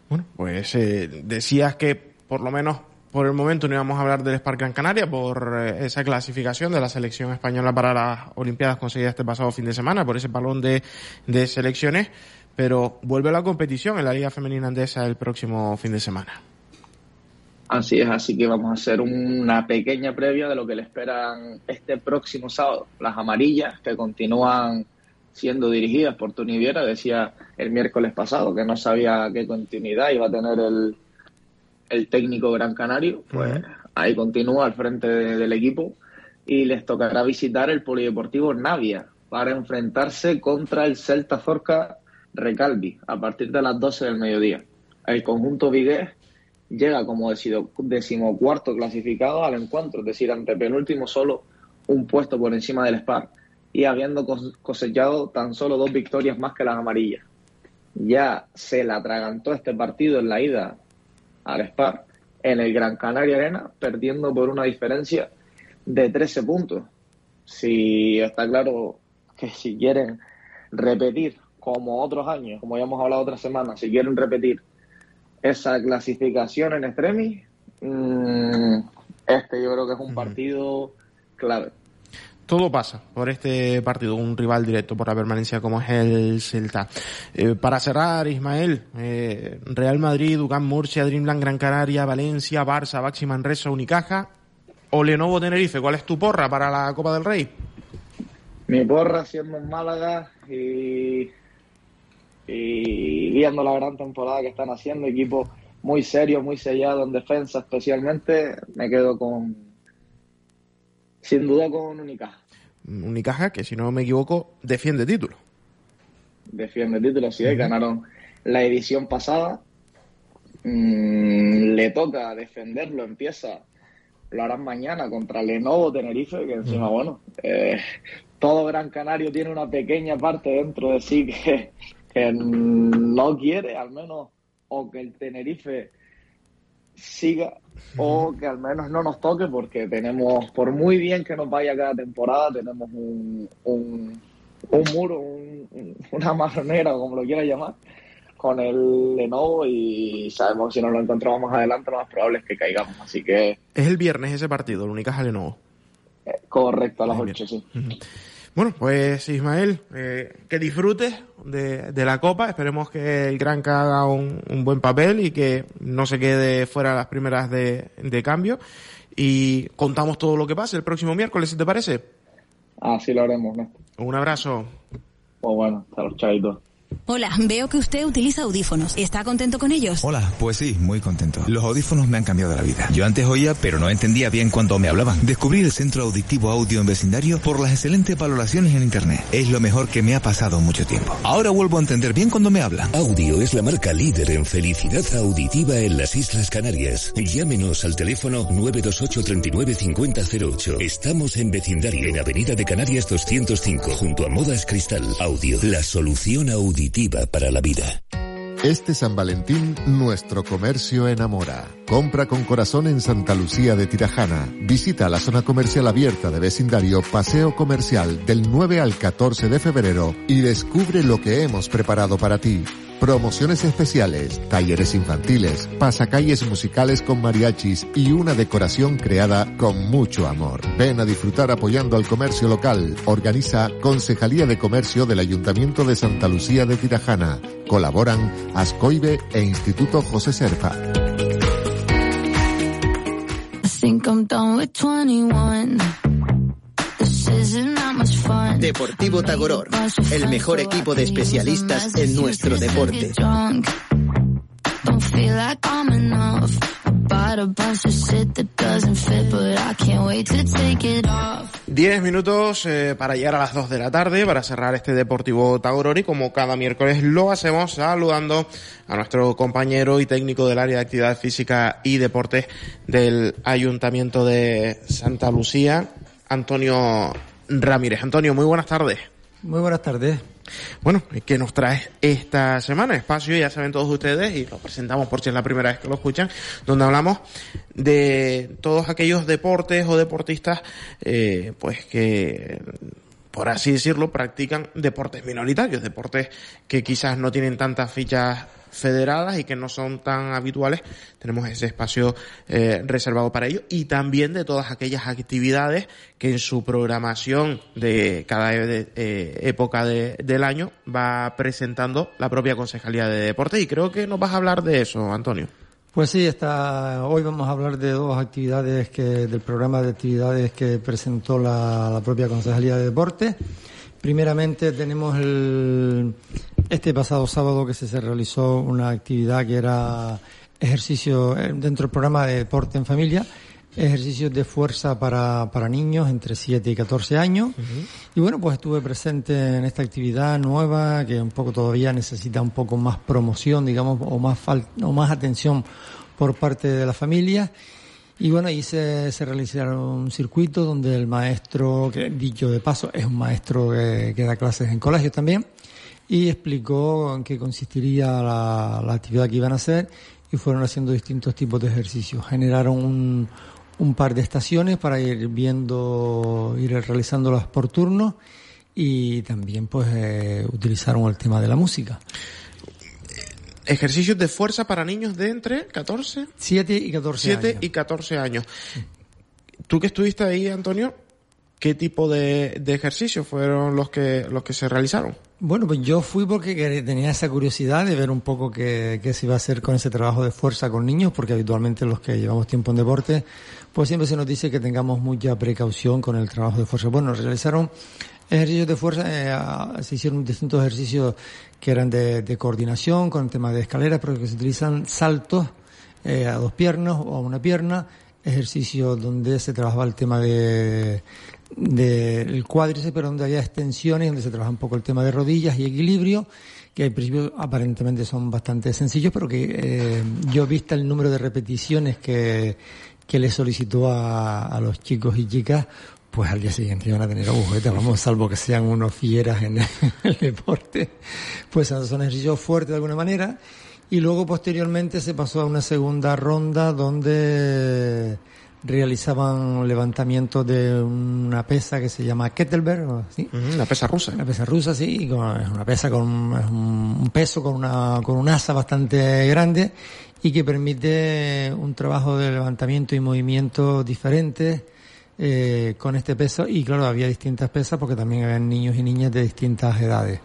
Bueno, pues eh, decías que por lo menos por el momento no íbamos a hablar del Spark Gran Canaria por eh, esa clasificación de la selección española para las Olimpiadas conseguida este pasado fin de semana, por ese balón de, de selecciones, pero vuelve la competición en la Liga Femenina Andesa el próximo fin de semana. Así es, así que vamos a hacer una pequeña previa de lo que le esperan este próximo sábado. Las amarillas que continúan siendo dirigidas por Tony Viera, decía el miércoles pasado que no sabía qué continuidad iba a tener el, el técnico Gran Canario, pues ahí continúa al frente del equipo y les tocará visitar el Polideportivo Navia para enfrentarse contra el Celta Zorca Recalvi a partir de las 12 del mediodía. El conjunto Vigués llega como decimocuarto clasificado al encuentro, es decir, ante penúltimo solo un puesto por encima del Spar y habiendo cosechado tan solo dos victorias más que las amarillas. Ya se le atragantó este partido en la ida al Spar en el Gran Canaria Arena, perdiendo por una diferencia de 13 puntos. Si está claro que si quieren repetir como otros años, como ya hemos hablado otras semanas, si quieren repetir esa clasificación en extremis, mm, este yo creo que es un partido clave todo pasa por este partido, un rival directo por la permanencia como es el Celta. Eh, para cerrar, Ismael, eh, Real Madrid, Ducán Murcia, Dreamland Gran Canaria, Valencia, Barça, Baxi Manresa, Unicaja o Lenovo Tenerife. ¿Cuál es tu porra para la Copa del Rey? Mi porra siendo en Málaga y, y viendo la gran temporada que están haciendo, equipo muy serio, muy sellado en defensa especialmente, me quedo con sin duda con Unicaja. Unicaja que, si no me equivoco, defiende título. Defiende título, sí, ganaron la edición pasada. Mm, le toca defenderlo, empieza, lo harán mañana contra Lenovo Tenerife, que encima, bueno, eh, todo Gran Canario tiene una pequeña parte dentro de sí que, que no quiere, al menos, o que el Tenerife siga o que al menos no nos toque porque tenemos, por muy bien que nos vaya cada temporada, tenemos un, un, muro, una marronera como lo quiera llamar, con el Lenovo y sabemos que si nos lo encontramos más adelante lo más probable es que caigamos. Así que... Es el viernes ese partido, el Unicaja Lenovo. Eh, correcto, a las 8, sí. Bueno, pues Ismael, eh, que disfrutes de, la Copa. Esperemos que el Granca haga un, buen papel y que no se quede fuera las primeras de, cambio. Y contamos todo lo que pase el próximo miércoles, si te parece. Así lo haremos, ¿no? Un abrazo. Pues bueno, hasta los chaitos. Hola, veo que usted utiliza audífonos. ¿Está contento con ellos? Hola, pues sí, muy contento. Los audífonos me han cambiado la vida. Yo antes oía, pero no entendía bien cuando me hablaban. Descubrí el Centro Auditivo Audio en Vecindario por las excelentes valoraciones en Internet. Es lo mejor que me ha pasado mucho tiempo. Ahora vuelvo a entender bien cuando me hablan. Audio es la marca líder en felicidad auditiva en las Islas Canarias. Llámenos al teléfono 928 39 Estamos en Vecindario, en Avenida de Canarias 205, junto a Modas Cristal. Audio, la solución para la vida. Este San Valentín, nuestro comercio enamora. Compra con corazón en Santa Lucía de Tirajana. Visita la zona comercial abierta de vecindario Paseo Comercial del 9 al 14 de febrero y descubre lo que hemos preparado para ti. Promociones especiales, talleres infantiles, pasacalles musicales con mariachis y una decoración creada con mucho amor. Ven a disfrutar apoyando al comercio local. Organiza Concejalía de Comercio del Ayuntamiento de Santa Lucía de Tirajana. Colaboran Ascoibe e Instituto José Serpa. Deportivo Tagoror, el mejor equipo de especialistas en nuestro deporte. Diez minutos eh, para llegar a las dos de la tarde para cerrar este Deportivo Tagoror y como cada miércoles lo hacemos saludando a nuestro compañero y técnico del área de actividad física y deportes del Ayuntamiento de Santa Lucía, Antonio Ramírez. Antonio, muy buenas tardes. Muy buenas tardes. Bueno, ¿qué nos trae esta semana? Espacio, ya saben todos ustedes, y lo presentamos por si es la primera vez que lo escuchan, donde hablamos de todos aquellos deportes o deportistas, eh, pues que por así decirlo, practican deportes minoritarios, deportes que quizás no tienen tantas fichas federadas y que no son tan habituales, tenemos ese espacio eh, reservado para ello y también de todas aquellas actividades que en su programación de cada eh, época del año va presentando la propia Concejalía de Deportes. Y creo que nos vas a hablar de eso, Antonio. Pues sí, está, hoy vamos a hablar de dos actividades que, del programa de actividades que presentó la, propia Concejalía de Deportes. Primeramente tenemos el, este pasado sábado que se, realizó una actividad que era ejercicio eh, dentro del programa de deporte en familia, ejercicios de fuerza para, para niños entre 7 y 14 años. Y bueno, pues estuve presente en esta actividad nueva que un poco todavía necesita un poco más promoción, digamos, o más, o más atención por parte de la familia. Y bueno, ahí se, se realizaron un circuito donde el maestro, que dicho de paso, es un maestro que, que da clases en colegios también, y explicó en qué consistiría la, actividad que iban a hacer y fueron haciendo distintos tipos de ejercicios. Generaron un, un par de estaciones para ir viendo, ir realizándolas por turno y también pues eh, utilizaron el tema de la música. Ejercicios de fuerza para niños de entre 14, 7 y 14 7 y 14 años. Tú que estuviste ahí, Antonio, ¿qué tipo de, de ejercicios fueron los que, los que se realizaron? Bueno, pues yo fui porque tenía esa curiosidad de ver un poco qué, qué se iba a hacer con ese trabajo de fuerza con niños, porque habitualmente los que llevamos tiempo en deporte, pues siempre se nos dice que tengamos mucha precaución con el trabajo de fuerza. Bueno, realizaron ejercicios de fuerza, eh, se hicieron distintos ejercicios que eran de, de, coordinación con el tema de escaleras, pero que se utilizan saltos eh, a dos piernas o a una pierna, ejercicios donde se trabajaba el tema de, del cuádriceps, pero donde había extensiones, donde se trabaja un poco el tema de rodillas y equilibrio, que al principio aparentemente son bastante sencillos, pero que eh, yo vista el número de repeticiones que, que le solicitó a, a los chicos y chicas, pues al día siguiente iban a tener agujetas, vamos, salvo que sean unos fieras en el, [LAUGHS] deporte, pues son ejercicios fuertes de alguna manera, y luego posteriormente se pasó a una segunda ronda donde realizaban levantamiento de una pesa que se llama kettlebell, ¿sí? la pesa rusa. La pesa rusa, sí, es una pesa con un peso, con una, con un asa bastante grande y que permite un trabajo de levantamiento y movimiento diferente eh, con este peso y claro, había distintas pesas porque también había niños y niñas de distintas edades.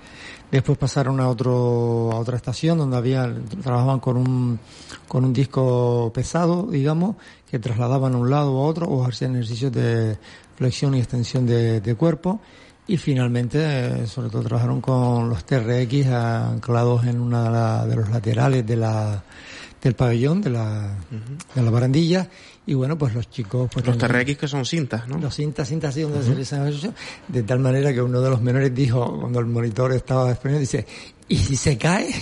Después pasaron a otro, a otra estación donde había, trabajaban con un, con un disco pesado, digamos, que trasladaban a un lado a otro o hacían ejercicios de flexión y extensión de, de cuerpo. Y finalmente, sobre todo trabajaron con los TRX anclados en una de, los laterales de la, del pabellón, de la, de la barandilla. Y bueno, pues los chicos... Pues los TRX que son cintas, ¿no? Los cintas, cintas así donde se realizan ejercicios. De tal manera que uno de los menores dijo, cuando el monitor estaba exponiendo, dice, ¿y si se cae?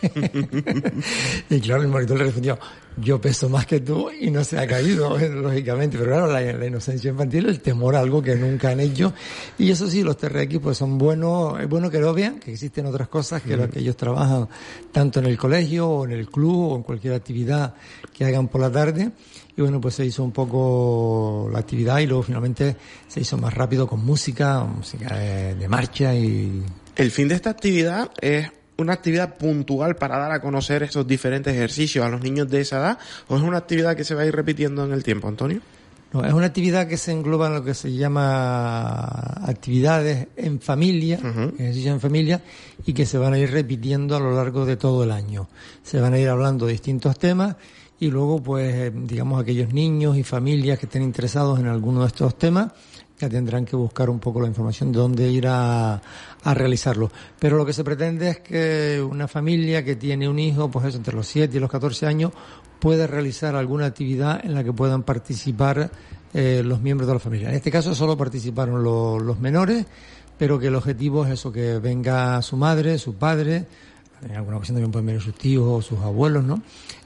[LAUGHS] y claro, el monitor le respondió, yo peso más que tú y no se ha caído, [LAUGHS] lógicamente. Pero claro, la, inocencia infantil, el temor a algo que nunca han hecho. Y eso sí, los TRX pues son buenos, es bueno que lo vean, que existen otras cosas que, lo que ellos trabajan tanto en el colegio o en el club o en cualquier actividad que hagan por la tarde. Y bueno, pues se hizo un poco la actividad y luego finalmente se hizo más rápido con música, música de, de marcha y... El fin de esta actividad es una actividad puntual para dar a conocer esos diferentes ejercicios a los niños de esa edad o es una actividad que se va a ir repitiendo en el tiempo, Antonio? No, es una actividad que se engloba en lo que se llama actividades en familia, ejercicios en familia, y que se van a ir repitiendo a lo largo de todo el año. Se van a ir hablando de distintos temas y luego, pues, eh, digamos, aquellos niños y familias que estén interesados en alguno de estos temas, ya tendrán que buscar un poco la información de dónde ir a, a realizarlo. Pero lo que se pretende es que una familia que tiene un hijo, pues eso, entre los 7 y los 14 años, pueda realizar alguna actividad en la que puedan participar eh, los miembros de la familia. En este caso solo participaron los menores, pero que el objetivo es eso, que venga su madre, su padre, en alguna ocasión también pueden venir sus tíos o sus abuelos, ¿no?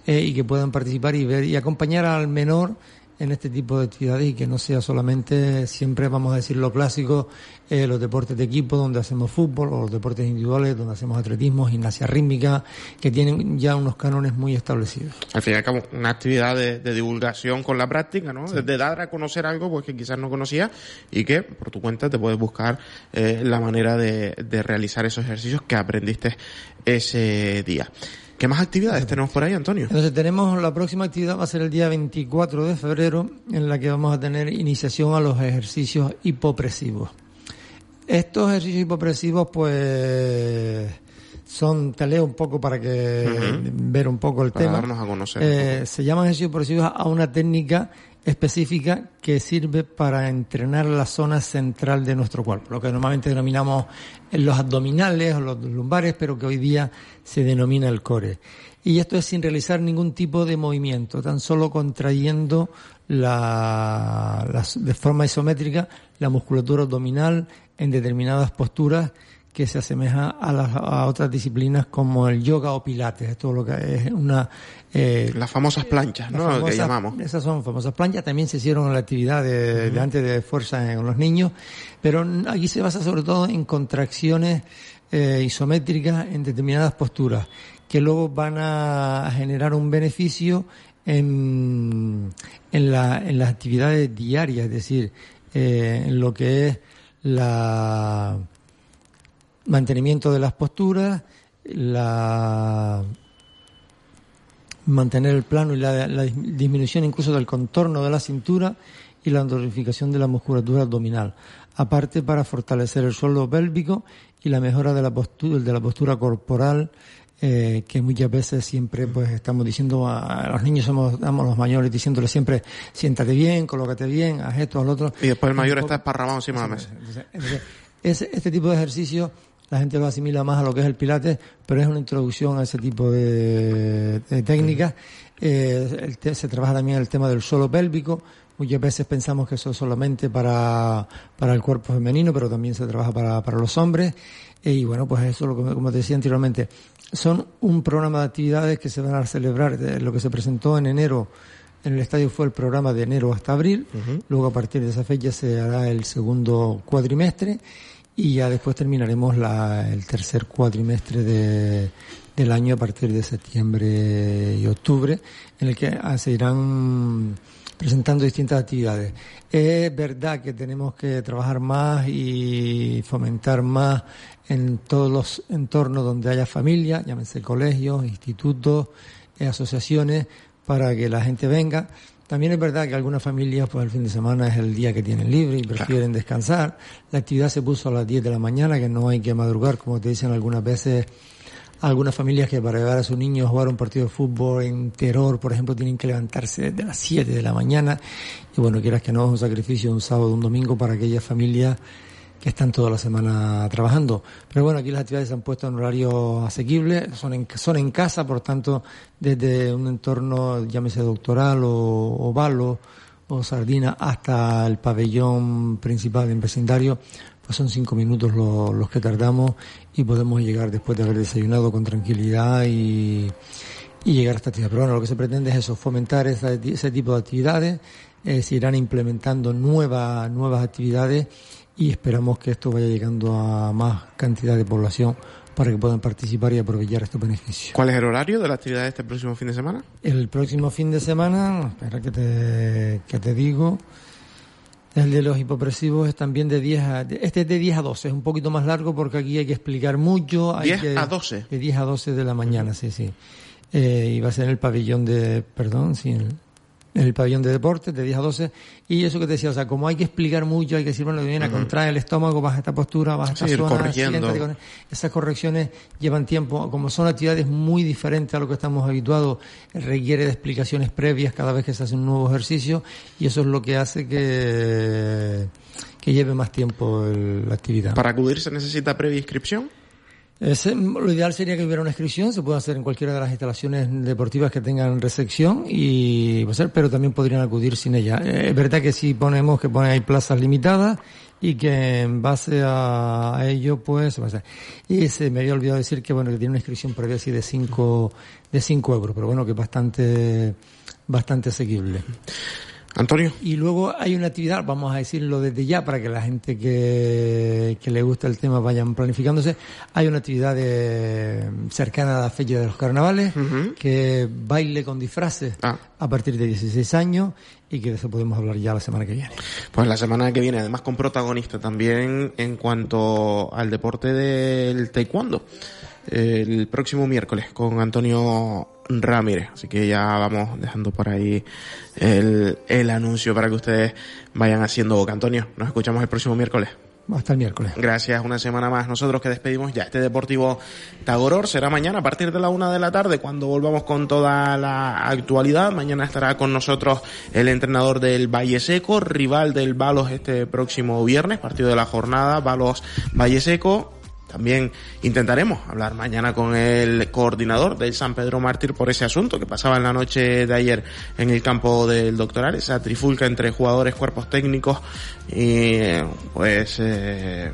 Eh, y que puedan participar y ver y acompañar al menor en este tipo de actividades y que no sea solamente, siempre vamos a decir lo clásico, eh, los deportes de equipo donde hacemos fútbol o los deportes individuales donde hacemos atletismo, gimnasia rítmica, que tienen ya unos cánones muy establecidos. Al fin y al cabo, una actividad de, divulgación con la práctica, ¿no? De dar a conocer algo pues que quizás no conocía y que por tu cuenta te puedes buscar eh, la manera de, de realizar esos ejercicios que aprendiste ese día. ¿Qué más actividades tenemos por ahí, Antonio? Entonces tenemos la próxima actividad va a ser el día 24 de febrero en la que vamos a tener iniciación a los ejercicios hipopresivos. Estos ejercicios hipopresivos pues son, te leo un poco para que ver un poco el para tema. darnos a conocer. Eh, se llaman ejercicios hipopresivos a una técnica específica que sirve para entrenar la zona central de nuestro cuerpo, lo que normalmente denominamos los abdominales o los lumbares, pero que hoy día se denomina el core. Y esto es sin realizar ningún tipo de movimiento, tan solo contrayendo la, de forma isométrica la musculatura abdominal en determinadas posturas que se asemeja a, las, a otras disciplinas como el yoga o pilates. Es lo que es una... Eh, las famosas planchas, ¿no? que llamamos. Esas son famosas planchas. También se hicieron en la actividad de, antes de fuerza en los niños. Pero aquí se basa sobre todo en contracciones eh, isométricas en determinadas posturas que luego van a generar un beneficio en, en, la, en las actividades diarias, es decir, eh, en lo que es la mantenimiento de las posturas, la mantener el plano y la, disminución incluso del contorno de la cintura y la tonificación de la musculatura abdominal. Aparte para fortalecer el suelo pélvico y la mejora de la postura, de la postura corporal, eh, que muchas veces siempre pues estamos diciendo a, los niños somos damos los mayores diciéndoles siempre siéntate bien, colócate bien, haz esto, al otro. Y después el mayor está esparramado encima de la mesa. este tipo de ejercicio la gente lo asimila más a lo que es el pilates, pero es una introducción a ese tipo de, técnicas. Eh, se trabaja también el tema del suelo pélvico. Muchas veces pensamos que eso es solamente para, para el cuerpo femenino, pero también se trabaja para, para los hombres. y bueno, pues eso, lo como te decía anteriormente, son un programa de actividades que se van a celebrar. Lo que se presentó en enero en el estadio fue el programa de enero hasta abril. Luego, a partir de esa fecha, se hará el segundo cuatrimestre y ya después terminaremos la, el tercer cuatrimestre de, del año a partir de septiembre y octubre, en el que ah, se irán presentando distintas actividades. Es verdad que tenemos que trabajar más y fomentar más en todos los entornos donde haya familia, llámense colegios, institutos, eh, asociaciones, para que la gente venga. También es verdad que algunas familias, pues el fin de semana es el día que tienen libre y prefieren descansar. La actividad se puso a las 10 de la mañana, que no hay que madrugar, como te dicen algunas veces algunas familias que para llevar a su niño a jugar un partido de fútbol en terror, por ejemplo, tienen que levantarse desde las 7 de la mañana. Y bueno, quieras que no, es un sacrificio un sábado, un domingo para aquellas familias que están toda la semana trabajando. Pero bueno, aquí las actividades se han puesto en horario asequible, son en, son en casa, por tanto, desde un entorno, llámese doctoral o, o balo o sardina, hasta el pabellón principal en vecindario, pues son cinco minutos los que tardamos y podemos llegar después de haber desayunado con tranquilidad y, y llegar a esta actividad. Pero bueno, lo que se pretende es eso, fomentar ese tipo de actividades, se irán implementando nuevas, nuevas actividades y esperamos que esto vaya llegando a más cantidad de población para que puedan participar y aprovechar estos beneficios. ¿Cuál es el horario de la actividad de este próximo fin de semana? El próximo fin de semana, espera que te, que te digo, El de los hipopresivos es también de 10 a... Este es de 10 a 12, es un poquito más largo porque aquí hay que explicar mucho. Hay 10 que, a 12. De 10 a 12 de la mañana, sí, sí. Eh, y va a ser en el pabellón de... Perdón, sí, en el, en el pabellón de deportes de 10 a 12. Y eso que te decía, o sea, como hay que explicar mucho, hay que decir, bueno, viene a Ujú. contrae el estómago, baja esta postura, baja esta Sí, zona, con- Esas correcciones llevan tiempo. Como son actividades muy diferentes a lo que estamos habituados, requiere de explicaciones previas cada vez que se hace un nuevo ejercicio y eso es lo que hace que, que lleve más tiempo el- la actividad. ¿Para acudir se necesita previa inscripción? Ese- lo ideal sería que hubiera una inscripción, se puede hacer en cualquiera de las instalaciones deportivas que tengan recepción y pues, pero también podrían acudir sin ella. Eh, Es verdad que sí ponemos que pone hay plazas limitadas y que en base a, ello pues. Y se me había olvidado decir que bueno que tiene una inscripción previa así de 5 de cinco euros, pero bueno que es bastante bastante asequible. Antonio. Y luego hay una actividad, vamos a decirlo desde ya para que la gente que, que le gusta el tema vayan planificándose. Hay una actividad de, cercana a la fecha de los carnavales, que baile con disfraces Ah. a partir de 16 años y que de eso podemos hablar ya la semana que viene. Pues la semana que viene, además con protagonista también en cuanto al deporte del taekwondo. El próximo miércoles con Antonio Ramírez. Así que ya vamos dejando por ahí el, el anuncio para que ustedes vayan haciendo boca. Antonio, nos escuchamos el próximo miércoles. Hasta el miércoles. Gracias, una semana más. Nosotros que despedimos ya este Deportivo Tagoror será mañana a partir de la una de la tarde cuando volvamos con toda la actualidad. Mañana estará con nosotros el entrenador del Valle Seco, rival del Balos este próximo viernes, partido de la jornada, Balos Valle Seco. También intentaremos hablar mañana con el coordinador del San Pedro Mártir por ese asunto que pasaba en la noche de ayer en el campo del doctoral, esa trifulca entre jugadores, cuerpos técnicos y pues eh,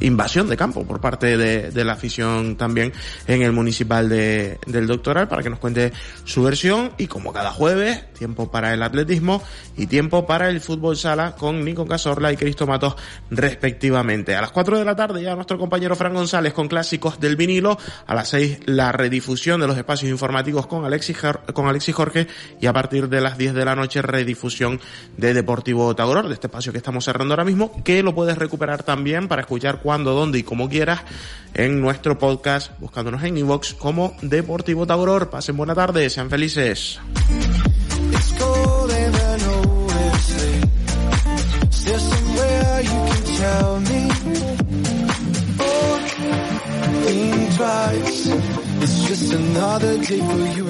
invasión de campo por parte de, de la afición también en el municipal de, del doctoral para que nos cuente su versión y como cada jueves tiempo para el atletismo y tiempo para el fútbol sala con Nico Casorla y Cristo Matos respectivamente. A las 4 de la tarde ya nuestro compañero Fran González con clásicos del vinilo, a las 6 la redifusión de los espacios informativos con Alexis, con Alexis Jorge y a partir de las 10 de la noche redifusión de Deportivo Tagoror, de este espacio que estamos cerrando ahora mismo, que lo puedes recuperar también escuchar cuando, dónde y como quieras en nuestro podcast, buscándonos en iVox como Deportivo Tagoror. Pasen buena tarde, sean felices.